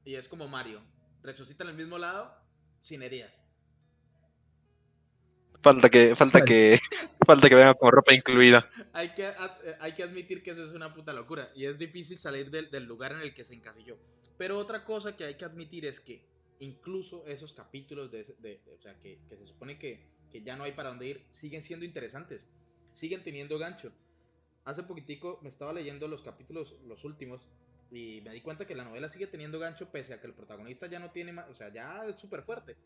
y es como Mario. Resucita en el mismo lado sin heridas. Falta que, falta que, falta que venga con ropa incluida. Hay que, eh, hay que admitir que eso es una puta locura. Y es difícil salir del, del lugar en el que se encasilló. Pero otra cosa que hay que admitir es que incluso esos capítulos de, de- de- o sea, que, que se supone que, que ya no hay para dónde ir, siguen siendo interesantes. Siguen teniendo gancho. Hace poquitico me estaba leyendo los capítulos, los últimos, y me di cuenta que la novela sigue teniendo gancho pese a que el protagonista ya no tiene más, o sea, ya es súper fuerte.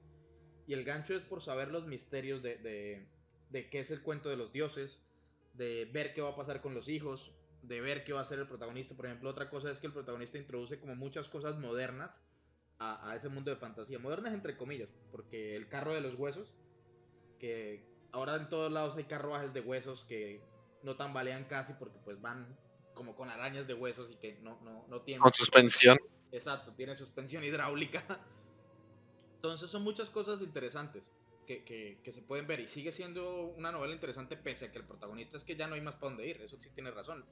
Y el gancho es por saber los misterios de, de, qué es el cuento de los dioses, de ver qué va a pasar con los hijos, de ver qué va a hacer el protagonista. Por ejemplo, otra cosa es que el protagonista introduce como muchas cosas modernas a, a ese mundo de fantasía. Modernas entre comillas, porque el carro de los huesos, que ahora en todos lados hay carruajes de huesos que no tambalean casi porque pues van como con arañas de huesos y que no, no, no tienen... Con suspensión. Exacto, tiene suspensión hidráulica. Entonces son muchas cosas interesantes que, que- que se pueden ver y sigue siendo una novela interesante pese a que el protagonista es que ya no hay más para dónde ir, eso sí tiene razón.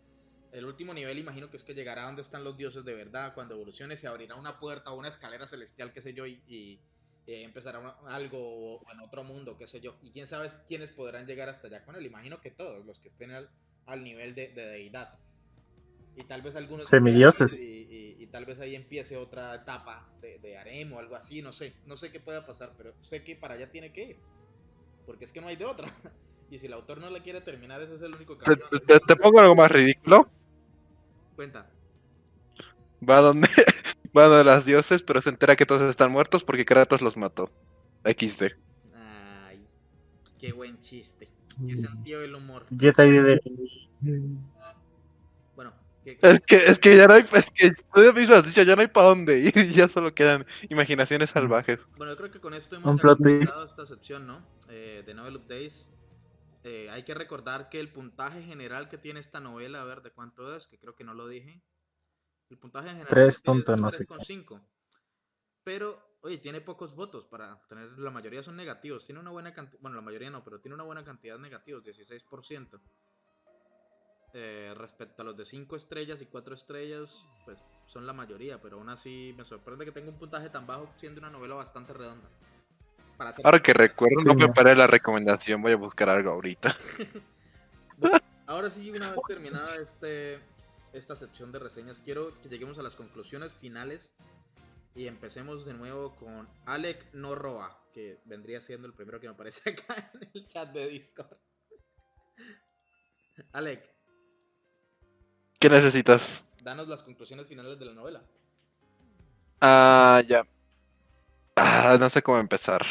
El último nivel imagino que es que llegará a donde están los dioses de verdad, cuando evolucione se abrirá una puerta o una escalera celestial, qué sé yo, y, y- y ahí empezará una- algo o, o en otro mundo, qué sé yo. Y quién sabe quiénes podrán llegar hasta allá con él, imagino que todos, los que estén al, al nivel de, de deidad. Y tal vez algunos... Semidioses. Y, y- y tal vez ahí empiece otra etapa de, de harem o algo así, no sé. No sé qué pueda pasar, pero sé que para allá tiene que ir. Porque es que no hay de otra. Y si el autor no la quiere terminar, ese es el único Te, camino. te- te pongo algo más ridículo. Cuenta. Va donde, va donde las dioses, pero se entera que todos están muertos porque Kratos los mató. XD. Ay, qué buen chiste. Qué sentido del humor. Vive. Bueno, ¿qué, qué- Es que, es que ya no hay, es que tú mismo has dicho, ya no hay para dónde ir, y ya solo quedan imaginaciones salvajes. Bueno, yo creo que con esto hemos finalizado esta sección, ¿no? Eh, de Novel Updates. Eh, hay que recordar que el puntaje general que tiene esta novela, a ver de cuánto es, que creo que no lo dije. El puntaje general es no sé 3,5. Pero, oye, tiene pocos votos para tener, la mayoría son negativos. Tiene una buena cantidad, bueno, la mayoría no, pero tiene una buena cantidad de negativos, 16%. Eh, respecto a los de 5 estrellas y 4 estrellas, pues son la mayoría, pero aún así me sorprende que tenga un puntaje tan bajo siendo una novela bastante redonda. Para hacer- Ahora que recuerdo, Sí, no no. preparé la recomendación, voy a buscar algo ahorita. Bueno, ahora sí, una vez terminada este, esta sección de reseñas, quiero que lleguemos a las conclusiones finales y empecemos de nuevo con Alec Norroa, que vendría siendo el primero que me aparece acá en el chat de Discord. Alec, ¿Qué necesitas? danos las conclusiones finales de la novela. Ah, ya. Ah, no sé cómo empezar.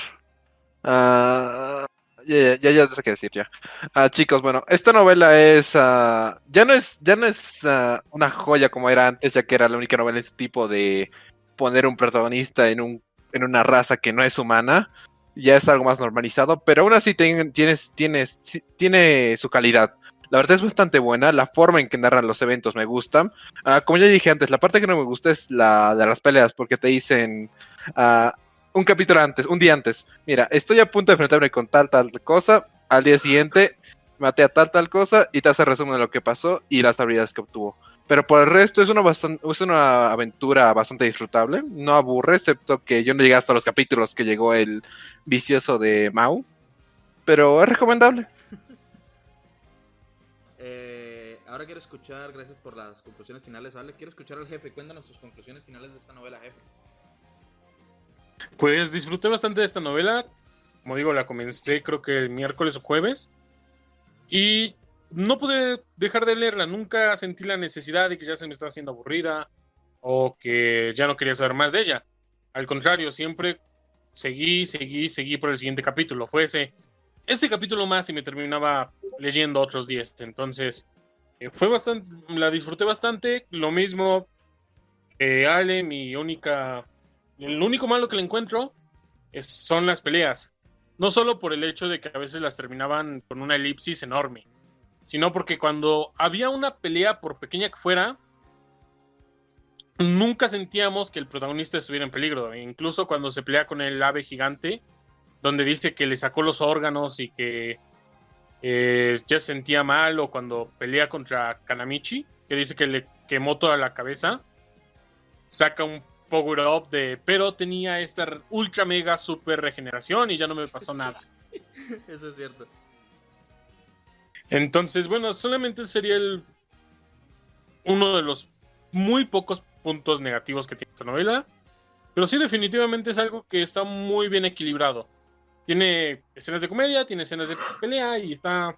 Ah, ya, ya, ya, ya sé qué decir ya. Ah, chicos, bueno, esta novela es, ah, ya no es, ya no es ah, una joya como era antes, ya que era la única novela de su tipo de poner un protagonista en un, en una raza que no es humana. Ya es algo más normalizado, pero aún así tiene, tienes, tienes, tiene su calidad. La verdad es bastante buena, la forma en que narran los eventos me gusta. Ah, como ya dije antes, la parte que no me gusta es la de las peleas, porque te dicen ah, un capítulo antes, un día antes, mira, estoy a punto de enfrentarme con tal, tal cosa, al día siguiente maté a tal, tal cosa y te hace resumen de lo que pasó y las habilidades que obtuvo. Pero por el resto es una, es una aventura bastante disfrutable, no aburre, excepto que yo no llegué hasta los capítulos que llegó el vicioso de Mau, pero es recomendable. Ahora quiero escuchar, gracias por las conclusiones finales, Ale. Quiero escuchar al jefe. Cuéntanos tus conclusiones finales de esta novela, jefe. Pues disfruté bastante de esta novela. Como digo, la comencé creo que el miércoles o jueves. Y no pude dejar de leerla. Nunca sentí la necesidad de que ya se me estaba haciendo aburrida o que ya no quería saber más de ella. Al contrario, siempre seguí, seguí, seguí por el siguiente capítulo. Fuese este capítulo más y me terminaba leyendo otros 10. Entonces, fue bastante, la disfruté bastante. Lo mismo que Ale, mi única el único malo que le encuentro es- son las peleas. No solo por el hecho de que a veces las terminaban con una elipsis enorme, sino porque cuando había una pelea, por pequeña que fuera, nunca sentíamos que el protagonista estuviera en peligro. E incluso cuando se pelea con el ave gigante, donde dice que le sacó los órganos y que eh, ya se sentía mal, o cuando pelea contra Kanamichi, que dice que le quemó toda la cabeza, saca un power up de, pero tenía esta ultra mega super regeneración y ya no me pasó nada. Eso es cierto. Entonces, bueno, solamente sería el uno de los muy pocos puntos negativos que tiene esta novela. Pero sí, definitivamente es algo que está muy bien equilibrado. Tiene escenas de comedia, tiene escenas de pelea y está,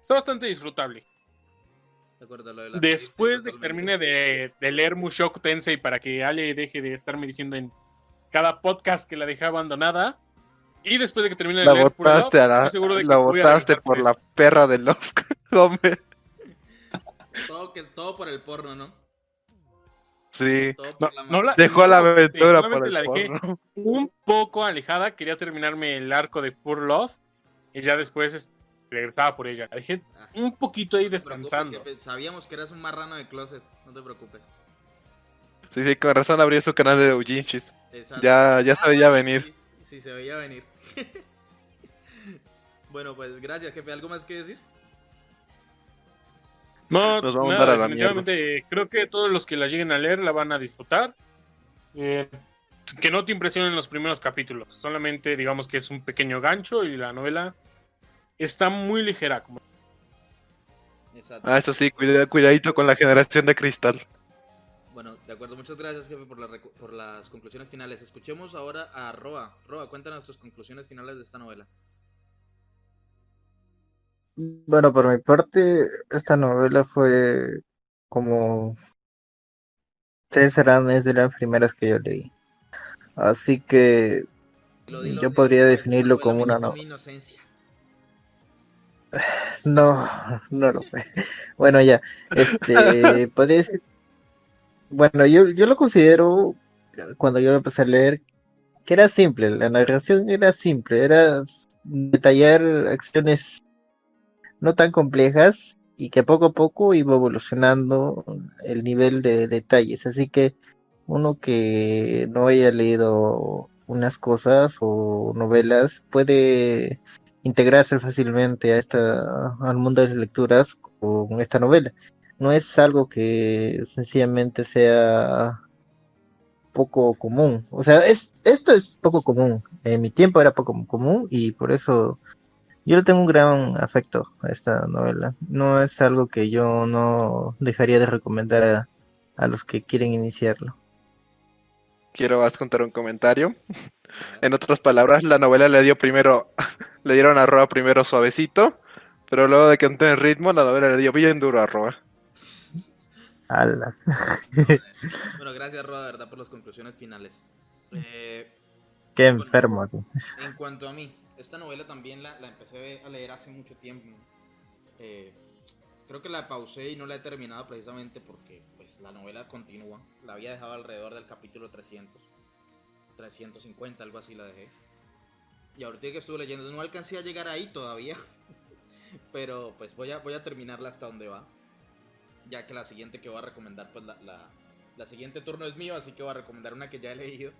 está bastante disfrutable. De acuerdo, lo de las Después de que termine de, de leer Mushoku Tensei para que Ale deje de estarme diciendo en cada podcast que la dejé abandonada. Y después de que termine de La leer Love, botaste, a la, estoy seguro de que la botaste por la perra de Love. Todo, que, todo por el porno, ¿no? Sí. No, no la- Dejó la aventura el la dejé porno. un poco alejada. Quería terminarme el arco de Pure Love. Y ya después es- regresaba por ella. La dejé Ah, un poquito ahí descansando. Sabíamos que eras un marrano de closet, no te preocupes. Sí, sí, con razón abrió su canal de Ujinshis. Exacto. Ya, ya se veía bueno, venir. Sí, sí, se veía venir. bueno, pues gracias, jefe. ¿Algo más que decir? No, Nos vamos a nada, dar a la definitivamente creo que todos los que la lleguen a leer la van a disfrutar. Eh, que no te impresionen los primeros capítulos. Solamente digamos que es un pequeño gancho y la novela está muy ligera. Como... Exacto. Ah, eso sí, cuida- cuidadito con la generación de cristal. Bueno, de acuerdo. Muchas gracias, jefe, por, la recu- por las conclusiones finales. Escuchemos ahora a Roa. Roa, cuéntanos tus conclusiones finales de esta novela. Bueno, por mi parte, esta novela fue como César es de las primeras que yo leí. Así que Yo podría definirlo novela como una quitó no- mi inocencia. no, no lo fue. Bueno, ya, este, podría decir, bueno, yo, yo lo considero, cuando yo lo empecé a leer, que era simple, la narración era simple, era detallar acciones no tan complejas y que poco a poco iba evolucionando el nivel de detalles. Así que uno que no haya leído unas cosas o novelas puede integrarse fácilmente a esta, al mundo de las lecturas con esta novela. No es algo que sencillamente sea poco común. O sea, es, esto es poco común. En mi tiempo era poco común y por eso yo le tengo un gran afecto a esta novela. No es algo que yo no dejaría de recomendar a, a los que quieren iniciarlo. Quiero vas contar un comentario. En otras palabras, la novela le dio primero, le dieron a Roa primero suavecito, pero luego de que entró en ritmo, la novela le dio bien duro a Roa. Ala. Bueno, gracias, Roa, de verdad, por las conclusiones finales. Eh, Qué enfermo. tú. En cuanto a mí, esta novela también la, la empecé a leer hace mucho tiempo. Eh, creo que la pausé y no la he terminado precisamente porque pues, la novela continúa. La había dejado alrededor del capítulo 300, 350, algo así la dejé. Y ahorita que estuve leyendo, no alcancé a llegar ahí todavía. pero pues voy a, voy a terminarla hasta donde va. Ya que la siguiente que voy a recomendar, pues la, la, la siguiente turno es mío, así que voy a recomendar una que ya he leído.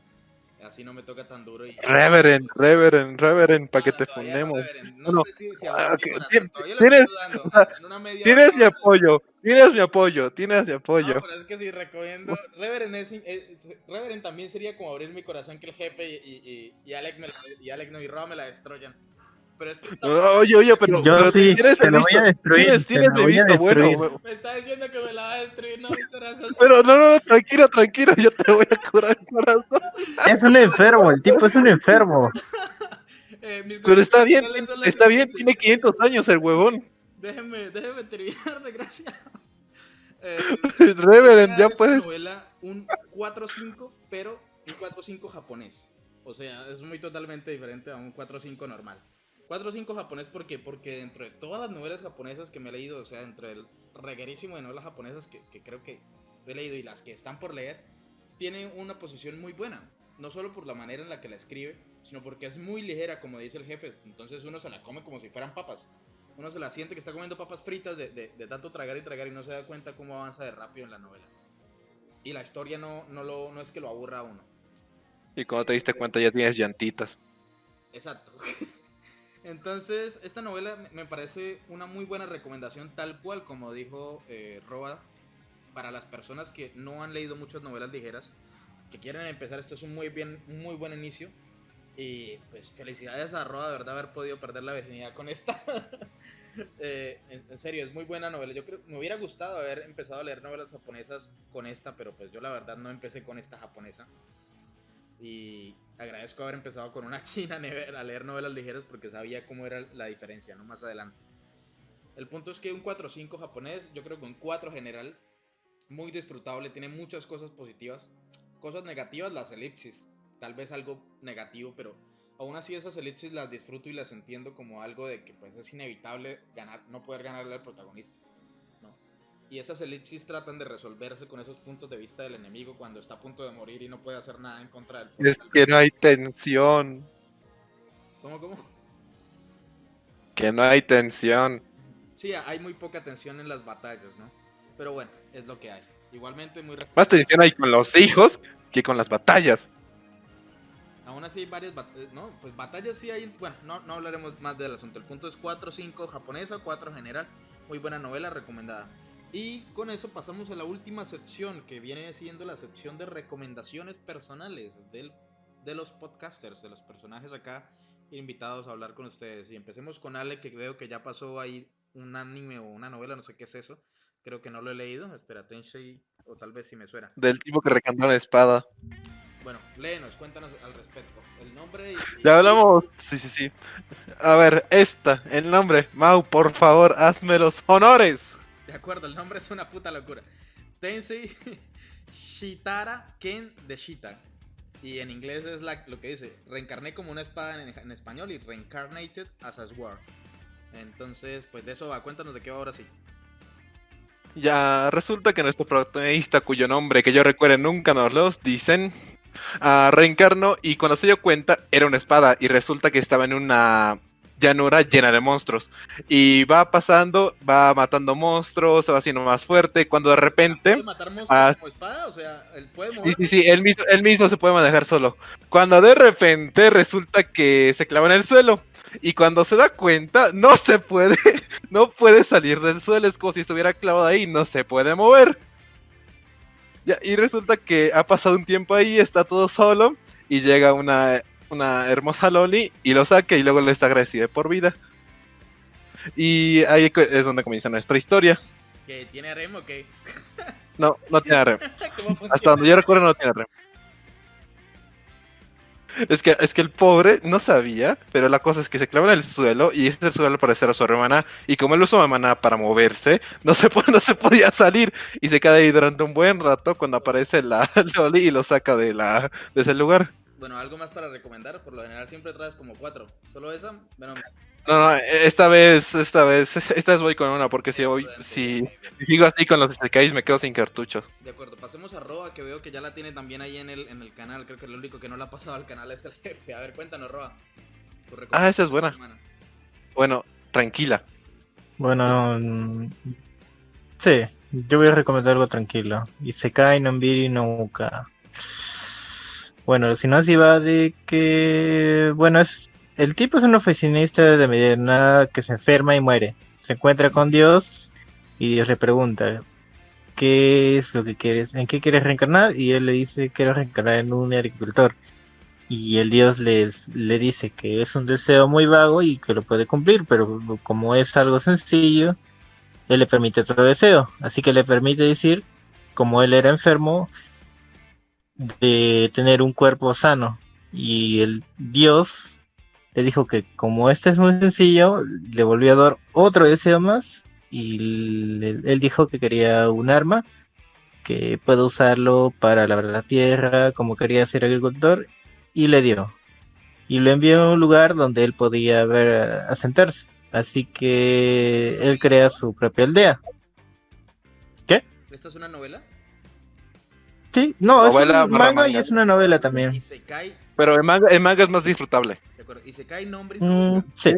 Así no me toca tan duro. Y... Reverend, Reverend, Reverend, para que No, te fundemos. no, sé si, si ah, tienes- dudando, mi apoyo, tienes mi apoyo, tienes mi apoyo. Pero es que si recomiendo. Reverend, es, es- Reverend también sería como abrir mi corazón que el jefe y, y, Alec, me la, y Alec no, y Rob me la destroyan. Pero es que está- Oye, oye, pero, Yo pero sí, tienes te el lo voy a visto, destruir. tienes, tienes a visto bueno. me está diciendo que me la va a destruir, no mi corazón. Pero no, no, no, tranquilo, tranquilo, yo te voy a curar el corazón. Es un enfermo, el tipo es un enfermo. Eh, mis Pero está bien, está bien, tiene 500 años el huevón. Déjeme, déjeme terminar, desgraciado. Eh, Reverend, ya puedes. novela un 4-5, pero un 4-5 japonés. O sea, es muy totalmente diferente a un 4-5 normal. 4-5 japonés, ¿por qué? Porque dentro de todas las novelas japonesas que me he leído, o sea, entre el reguerísimo de novelas japonesas que, que creo que he leído y las que están por leer, tiene una posición muy buena. No solo por la manera en la que la escribe, sino porque es muy ligera, como dice el jefe. Entonces uno se la come como si fueran papas. Uno se la siente que está comiendo papas fritas de, de- de tanto tragar y tragar y no se da cuenta cómo avanza de rápido en la novela. Y la historia no, no, lo, no es que lo aburra a uno. Y cuando te diste cuenta ya tienes llantitas. Exacto. Entonces, esta novela me- parece una muy buena recomendación, tal cual como dijo eh, Roba, para las personas que no han leído muchas novelas ligeras, que quieren empezar, esto es un muy, bien, muy buen inicio. Y pues felicidades a Roba, de verdad, haber podido perder la virginidad con esta. Eh, en, en serio, es muy buena novela. Yo creo me hubiera gustado haber empezado a leer novelas japonesas con esta, pero pues yo la verdad no empecé con esta japonesa. Y agradezco haber empezado con una china a leer- novelas ligeras porque sabía cómo era la diferencia, ¿no? Más adelante. El punto es que un 4-5 japonés, yo creo que un 4 general, muy disfrutable, tiene muchas cosas positivas. Cosas negativas, las elipsis. Tal vez algo negativo, pero aún así esas elipsis las disfruto y las entiendo como algo de que pues es inevitable ganar, no poder ganarle al protagonista. Y esas elipsis tratan de resolverse con esos puntos de vista del enemigo cuando está a punto de morir y no puede hacer nada en contra del Es que no hay tensión. ¿Cómo, cómo? Que no hay tensión. Sí, hay muy poca tensión en las batallas, ¿no? Pero bueno, es lo que hay. Igualmente muy Más tensión hay con los hijos que con las batallas. Aún así hay varias batallas, ¿no? Pues batallas sí hay, bueno, no, no hablaremos más del asunto. El punto es 4-5 japonesa, 4 general. Muy buena novela, recomendada. Y con eso pasamos a la última sección, que viene siendo la sección de recomendaciones personales del, de los podcasters, de los personajes acá invitados a hablar con ustedes. Y empecemos con Ale, que veo que ya pasó ahí un anime o una novela, no sé qué es eso. Creo que no lo he leído. Espera, Tensei, o tal vez si me suena. Del tipo que recantó una espada. Bueno, léenos, cuéntanos al respecto. El nombre y- Ya hablamos. Sí, sí, sí. A ver, esta, el nombre. Mau, por favor, hazme los honores. De acuerdo, el nombre es una puta locura. Tensei Shitara Ken de Shita. Y en inglés es lo que dice, reencarné como una espada en, español y reincarnated as a sword. Entonces, pues de eso va, cuéntanos de qué va ahora sí. Ya resulta que nuestro protagonista, cuyo nombre que yo recuerde nunca nos los dicen, ah, reencarnó y cuando se dio cuenta era una espada y resulta que estaba en una llanura llena de monstruos. Y va pasando, va matando monstruos, se va haciendo más fuerte, cuando de repente... ¿Puede matar monstruos ah, como espada? O sea, él puede Sí, moverse. sí, sí, él mismo, él mismo se puede manejar solo. Cuando de repente resulta que se clava en el suelo. Y cuando se da cuenta, no se puede, no puede salir del suelo. Es como si estuviera clavado ahí, no se puede mover. Y resulta que ha pasado un tiempo ahí, está todo solo. Y llega una, una hermosa Loli y lo saca y luego le está agradecida por vida. Y ahí es donde comienza nuestra historia. Que tiene remo, que No, no tiene rem. Hasta donde yo recuerdo no tiene rem. Es que, es que el pobre no sabía, pero la cosa es que se clava en el suelo y ese suelo parecer a su hermana y como él usa maná para moverse, no se, no se podía salir y se queda ahí durante un buen rato cuando aparece la Loli y lo saca de, la, de ese lugar. Bueno, algo más para recomendar. Por lo general siempre traes como cuatro. ¿Solo esa? Bueno, No, no, esta vez, esta vez, esta vez voy con una porque si, voy, si, si sigo así con los Isekais me quedo sin cartuchos. De acuerdo, pasemos a Roa, que veo que ya la tiene también ahí en el, en el canal. Creo que lo único que no la ha pasado al canal es el jefe. A ver, cuéntanos, Roa. Tu Ah, esa es buena. Bueno, tranquila. Bueno, sí, yo voy a recomendar algo tranquilo. Isekai no Mbiri no Uka. Bueno, si no así va de que, bueno, es el tipo es un oficinista de mediana que se enferma y muere. Se encuentra con Dios y Dios le pregunta, ¿qué es lo que quieres? ¿En qué quieres reencarnar? Y él le dice, quiero reencarnar en un agricultor. Y el Dios les, le dice que es un deseo muy vago y que lo puede cumplir, pero como es algo sencillo, él le permite otro deseo. Así que le permite decir, como él era enfermo, de tener un cuerpo sano. Y el Dios le dijo que como este es muy sencillo, le volvió a dar otro deseo más y él dijo que quería un arma que pueda usarlo para labrar la tierra, como quería ser agricultor, y le dio. Y lo envió a un lugar donde él podía ver asentarse. Así que él crea su propia aldea. ¿Esta es una novela? Sí, no, es un manga y es una novela también. Y Pero el manga, el manga es más disfrutable. de acuerdo, y se cae nombre. Mm, sí.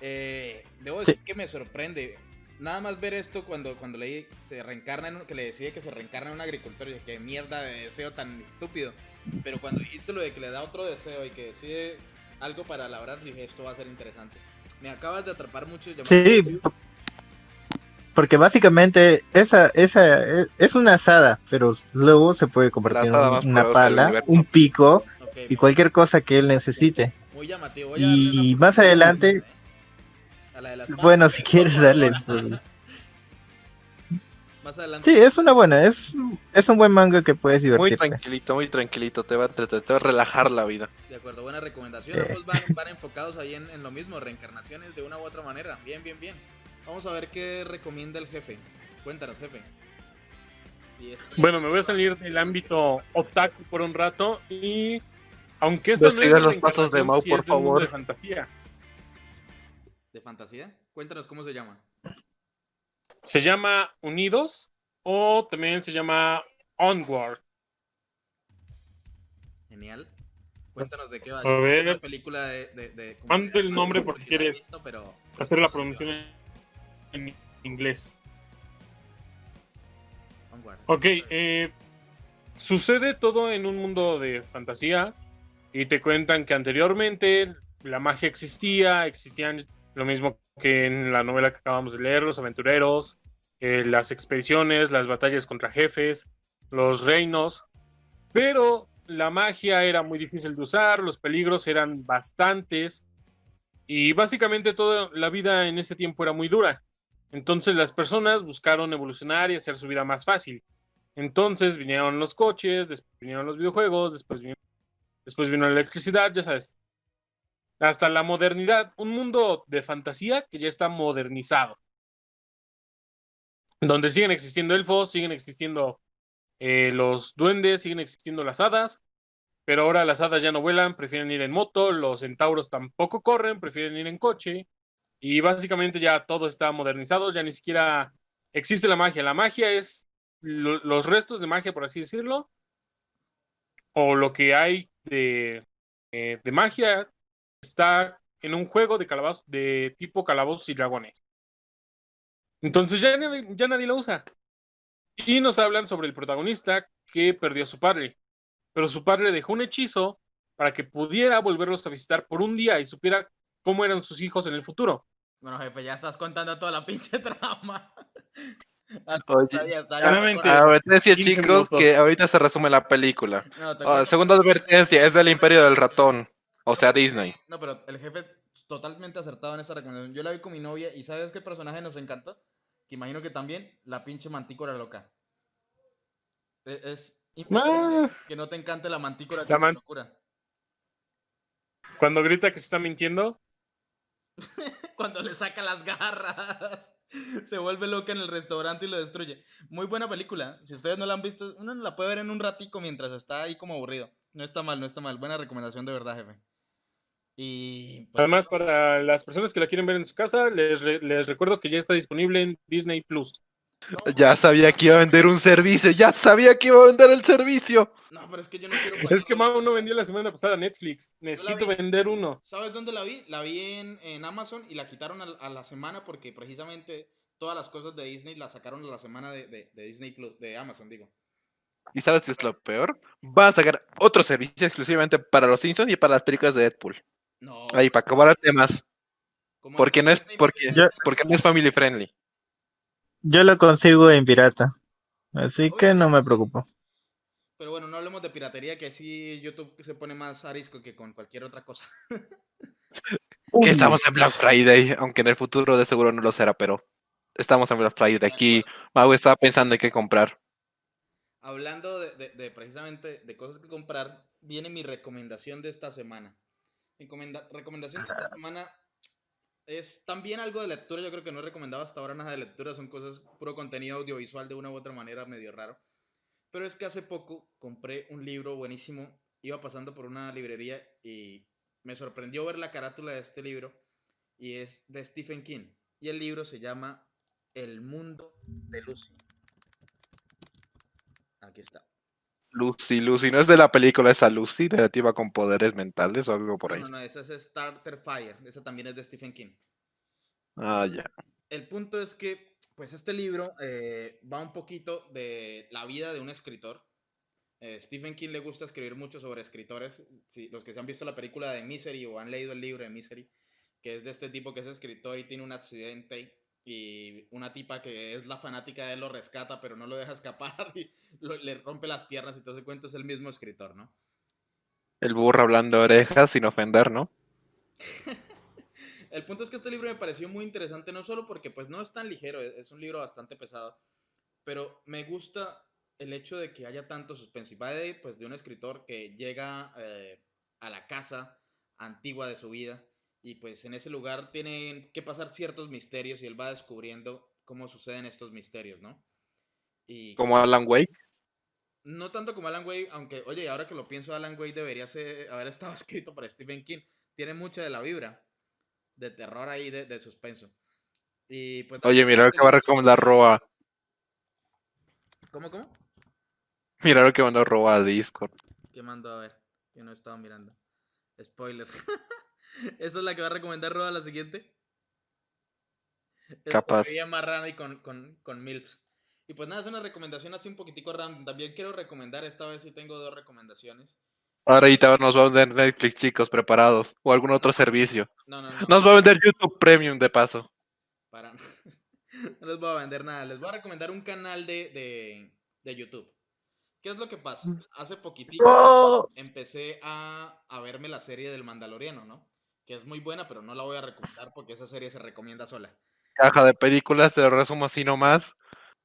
Eh, debo Sí. decir que me sorprende. Nada más ver esto cuando, cuando leí se reencarna en un- que le decide que se reencarna en un agricultor. Y dije, qué mierda de deseo tan estúpido. Pero cuando dijiste lo de que le da otro deseo y que decide algo para labrar, dije, esto va a ser interesante. Me acabas de atrapar mucho. Sí, atención. Porque básicamente esa, esa es, es una asada, pero luego se puede convertir en una pala, un pico y cualquier cosa que él necesite. Muy llamativo. Voy a Y una más adelante, a la de las bueno, si quieres darle. pues, Más adelante. Sí, es una buena, es, es un buen manga que puedes Muy divertirte. tranquilito, muy tranquilito. Te va a entretener, te va a relajar la vida. De acuerdo, buena recomendación. Eh. Ambos van, van enfocados ahí en, en lo mismo, reencarnaciones de una u otra manera. Bien, bien, bien. Vamos a ver qué recomienda el jefe. Cuéntanos, jefe. Bueno, me voy a salir del ámbito otaku por un rato y aunque esto Investiga es los pasos de Mau, por favor. de fantasía. ¿De fantasía? Cuéntanos cómo se llama. Se llama Unidos o también se llama Onward. Genial. Cuéntanos de qué va. A ver. película de. de, Mando el nombre animación, por si sí la he quieres visto, pero- Hacer la pronunciación en, inglés. Ok, eh, sucede todo en un mundo de fantasía y te cuentan que anteriormente la magia existía, existían lo mismo que en la novela que acabamos de leer, los aventureros, eh, las expediciones, las batallas contra jefes, los reinos, pero la magia era muy difícil de usar, los peligros eran bastantes y básicamente toda la vida en ese tiempo era muy dura. Entonces las personas buscaron evolucionar y hacer su vida más fácil. Entonces vinieron los coches, después vinieron los videojuegos, después vino, la electricidad, ya sabes. Hasta la modernidad, un mundo de fantasía que ya está modernizado. Donde siguen existiendo elfos, siguen existiendo eh, los duendes, siguen existiendo las hadas, pero ahora las hadas ya no vuelan, prefieren ir en moto, los centauros tampoco corren, prefieren ir en coche, y básicamente ya todo está modernizado, ya ni siquiera existe la magia. La magia es lo- los restos de magia, por así decirlo, o lo que hay de, eh, de magia está en un juego de, calabaz- de tipo calabozos y dragones. Entonces ya, ya nadie lo usa. Y nos hablan sobre el protagonista que perdió a su padre. Pero su padre dejó un hechizo para que pudiera volverlos a visitar por un día y supiera cómo eran sus hijos en el futuro. Bueno, jefe, ya estás contando toda la pinche trama. Claramente-. Advertencia, 15 chicos, minutos. que ahorita se resume la película. No, Ah, segunda advertencia, es del Imperio del Ratón. O sea, Disney. No, pero el jefe totalmente acertado en esa recomendación. Yo la vi con mi novia y ¿sabes qué personaje nos encantó? Que imagino que también la pinche mantícora loca. E- Es, imposible Ah. que no te encante la mantícora La con su man- locura. Cuando grita que se está mintiendo, Cuando le saca las garras. Se vuelve loca en el restaurante y lo destruye. Muy buena película. Si ustedes no la han visto, uno la puede ver en un ratico mientras está ahí como aburrido. No está mal, no está mal. Buena recomendación de verdad, jefe. Y pues, además para las personas que la quieren ver en su casa, les, les recuerdo que ya está disponible en Disney Plus. Ya sabía que iba a vender un servicio, ya sabía que iba a vender el servicio. No, pero es que yo no quiero. Es que Mau no vendió la semana pasada Netflix. Necesito vi. vender uno. ¿Sabes dónde la vi? La vi en, en Amazon y la quitaron a, a la semana porque precisamente todas las cosas de Disney las sacaron a la semana de, de- de Disney Plus, de Amazon, digo. ¿Y sabes qué es lo peor? Van a sacar otro servicio exclusivamente para los Simpsons y para las películas de Deadpool. No. Ahí, para acabar temas. ¿cómo Porque no es, porque no es family friendly. Yo lo consigo en pirata. Así que no me preocupo. Pero bueno, no hablemos de piratería, que sí YouTube se pone más arisco que con cualquier otra cosa. Que estamos en Black Friday, aunque en el futuro de seguro no lo será, pero estamos en Black Friday. Aquí Mau estaba pensando en qué comprar. Hablando de, de- de precisamente de cosas que comprar, viene mi recomendación de esta semana. Mi recomendación de esta semana es también algo de lectura. Yo creo que no he recomendado hasta ahora nada de lectura, son cosas, puro contenido audiovisual de una u otra manera medio raro. Pero es que hace poco compré un libro buenísimo. Iba pasando por una librería y me sorprendió ver la carátula de este libro. Y es de Stephen King. Y el libro se llama El mundo de Lucy. Aquí está. Lucy, Lucy, no es de la película esa Lucy, relativa con poderes mentales o algo por ahí. No, no, esa es Starter Fire. Esa también es de Stephen King. Ah, ya. El punto es que, pues, este libro eh, va un poquito de la vida de un escritor. Eh, Stephen King le gusta escribir mucho sobre escritores. Si, los que se han visto la película de Misery o han leído el libro de Misery, que es de este tipo que es escritor y tiene un accidente y una tipa que es la fanática de él lo rescata, pero no lo deja escapar y lo- le rompe las piernas y todo ese cuento es el mismo escritor, ¿no? El burro hablando de orejas sin ofender, ¿no? El punto es que este libro me pareció muy interesante, no solo porque pues no es tan ligero, es es un libro bastante pesado, pero me gusta el hecho de que haya tanto suspenso. Y va de, pues, de un escritor que llega eh, a la casa antigua de su vida y pues en ese lugar tienen que pasar ciertos misterios y él va descubriendo cómo suceden estos misterios, ¿no? Y Como Alan Wake. no tanto como Alan Wake, aunque, oye, ahora que lo pienso, Alan Wake debería ser, haber estado escrito por Stephen King. Tiene mucha de la vibra de terror ahí, de, de suspenso. Y pues, Oye, mira lo que va a recomendar Roa. ¿Cómo, cómo? Mira lo que mandó Roa a Discord. ¿Qué mando a ver? Que no estaba mirando. Spoiler. ¿Esa es la que va a recomendar Roda la siguiente? Capaz. y con, con, con Mills. Y pues nada, es una recomendación así un poquitico random. También quiero recomendar, esta vez sí tengo dos recomendaciones. Ahora ahorita nos va a vender Netflix, chicos, preparados. O algún otro servicio. No, no, no. Nos va a vender YouTube Premium de paso. Para... no les voy a vender nada. Les voy a recomendar un canal de, de, de YouTube. ¿Qué es lo que pasa? Hace poquitito ¡Oh! empecé a, a verme la serie del Mandaloriano, ¿no? Que es muy buena, pero no la voy a recomendar porque esa serie se recomienda sola. Caja de películas, te lo resumo así nomás.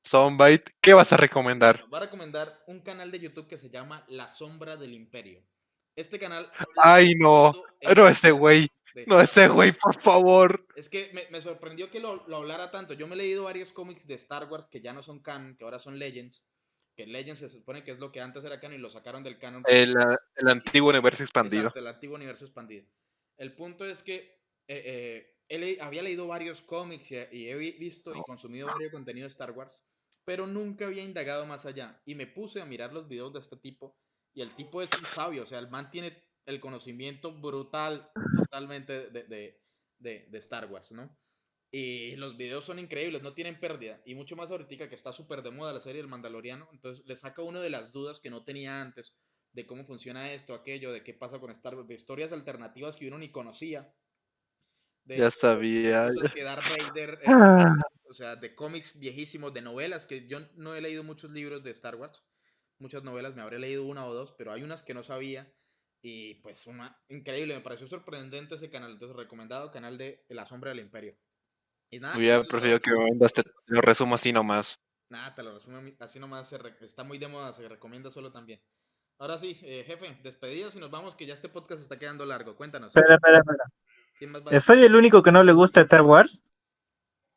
Soundbite, ¿qué vas a recomendar? Bueno, voy a recomendar un canal de YouTube que se llama La Sombra del Imperio. Este canal... Ay, no. el No ese güey. de No ese güey, por favor. Es que me, me sorprendió que lo, lo hablara tanto. Yo me he leído varios cómics de Star Wars que ya no son canon, que ahora son Legends. Que Legends se supone que es lo que antes era canon y lo sacaron del canon. El, ah, el antiguo universo expandido. Exacto, el antiguo universo expandido. El punto es que eh, eh, le- había leído varios cómics y, y he vi- visto y consumido varios contenido de Star Wars, pero nunca había indagado más allá. Y me puse a mirar los videos de este tipo y el tipo es un sabio, o sea, el man tiene el conocimiento brutal totalmente de, de- de- de Star Wars, ¿no? Y los videos son increíbles, no tienen pérdida. Y mucho más ahorita que está súper de moda la serie del Mandaloriano. Entonces le saca uno de las dudas que no tenía antes de cómo funciona esto, aquello, de qué pasa con Star Wars, de historias alternativas que uno ni conocía. De Ya sabía. que Darth Vader, eh, o sea, de cómics viejísimos, de novelas, que yo no he leído muchos libros de Star Wars, muchas novelas, me habré leído una o dos, pero hay unas que no sabía. Y pues una increíble, me pareció sorprendente ese canal, entonces recomendado, canal de La Sombra del Imperio. Y nada, Hubiera preferido que me vendas, te lo resumo así nomás. Nada, te lo resumo así nomás, está muy de moda, se recomienda solo también. Ahora sí, eh, jefe, despedidas y nos vamos, que ya este podcast está quedando largo. Cuéntanos. Espera, espera, espera. ¿Quién más va? Eh, ¿Soy el único que no le gusta Star Wars?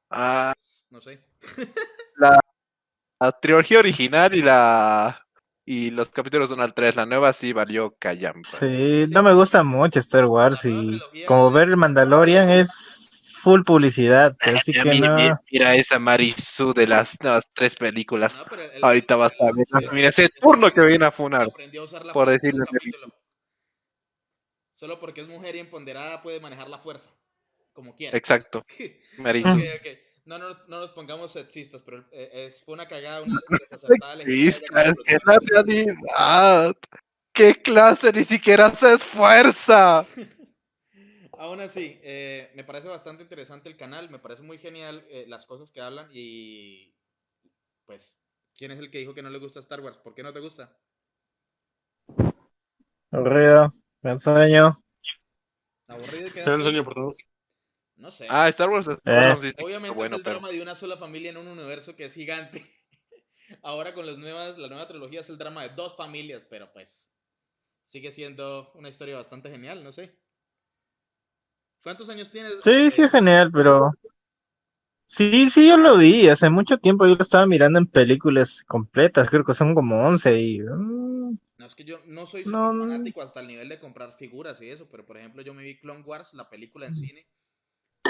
Ah, No sé. la trilogía original y la y los capítulos 1 al 3, la nueva sí valió callampa. Sí, no me gusta mucho Star Wars y como ver el. Mandalorian es full publicidad, así Ya, que mi- no. mi- Mira esa Marisu de las, de las tres películas. No, el- Ahorita vas a ver. sí, Mira ese turno que viene a funar. aprendió a usar la por decirlo. Solo porque es mujer y empoderada puede manejar la fuerza. Como quiera. Exacto. Marisu. Ok, ok. No, no, no nos pongamos sexistas, pero eh, es, fue una cagada, una desacertada es que la realidad. ¿Qué clase ni siquiera se esfuerza? Aún así, eh, me parece bastante interesante el canal, me parece muy genial eh, las cosas que hablan y pues, ¿quién es el que dijo que no le gusta Star Wars? ¿Por qué no te gusta? Aburrido, me sueño. Aburrido quedas enseño solo? por dos. No sé. Ah, Star Wars. Star Eh. Obviamente bueno, es el pero. drama de una sola familia en un universo que es gigante. Ahora con las nuevas, la nueva trilogía es el drama de dos familias, pero pues sigue siendo una historia bastante genial, no sé. ¿Cuántos años tienes? Sí, sí, es genial, pero. Sí, sí, yo lo vi. Hace mucho tiempo yo lo estaba mirando en películas completas. Creo que son como 11 y. mm, No, es que yo no soy No, fanático hasta el nivel de comprar figuras y eso, pero por ejemplo yo me vi Clone Wars, la película en cine.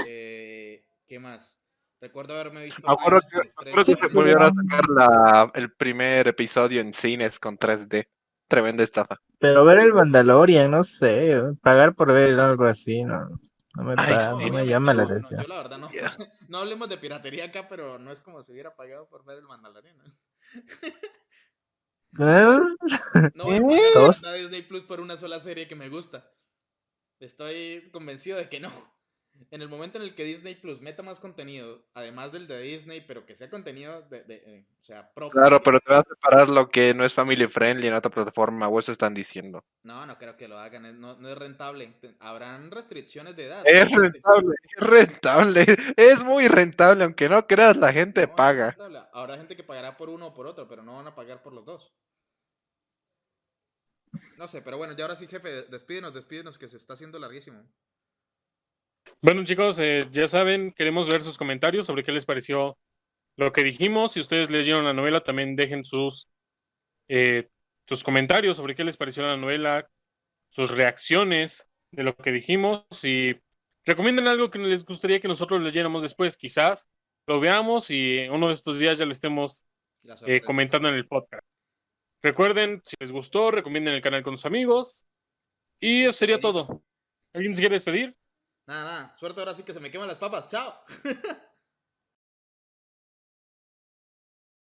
Eh, ¿Qué más? Recuerdo haberme visto... Rebels, que, acuerdo que te volvieron a sacar la, el primer episodio en cines con 3D. Tremenda estafa. Pero ver el Mandalorian, no sé. Pagar por ver algo así, no. No me, Ay, no me llama la no, atención. yo la verdad no. Hablemos de piratería acá, pero no es como si hubiera pagado por ver el Mandalorian. ¿no? Eh, No voy a pagar la Disney Plus por una sola serie que me gusta. Estoy convencido de que no. En el momento en el que Disney Plus meta más contenido, además del de Disney, pero que sea contenido de, de, eh, o sea, propio. Claro, pero te vas a separar lo que no es family friendly en otra plataforma, o eso están diciendo. No, no creo que lo hagan, no, no es rentable. Habrán restricciones de edad. Es rentable, es rentable, es muy rentable, aunque no creas, la gente No, paga. Habrá gente que pagará por uno o por otro, pero no van a pagar por los dos. No sé, pero bueno, ya ahora sí, jefe, despídenos, despídenos, que se está haciendo larguísimo. Bueno, chicos, eh, ya saben, queremos ver sus comentarios sobre qué les pareció lo que dijimos. Si ustedes leyeron la novela, también dejen sus, eh, sus comentarios sobre qué les pareció la novela, sus reacciones de lo que dijimos y recomienden algo que les gustaría que nosotros leyéramos después. Quizás lo veamos y uno de estos días ya lo estemos eh, comentando en el podcast. Recuerden, si les gustó, recomienden el canal con sus amigos. Y eso sería todo. ¿Alguien quiere despedir? Nada, nada. Suerte ahora sí que se me queman las papas. Chao.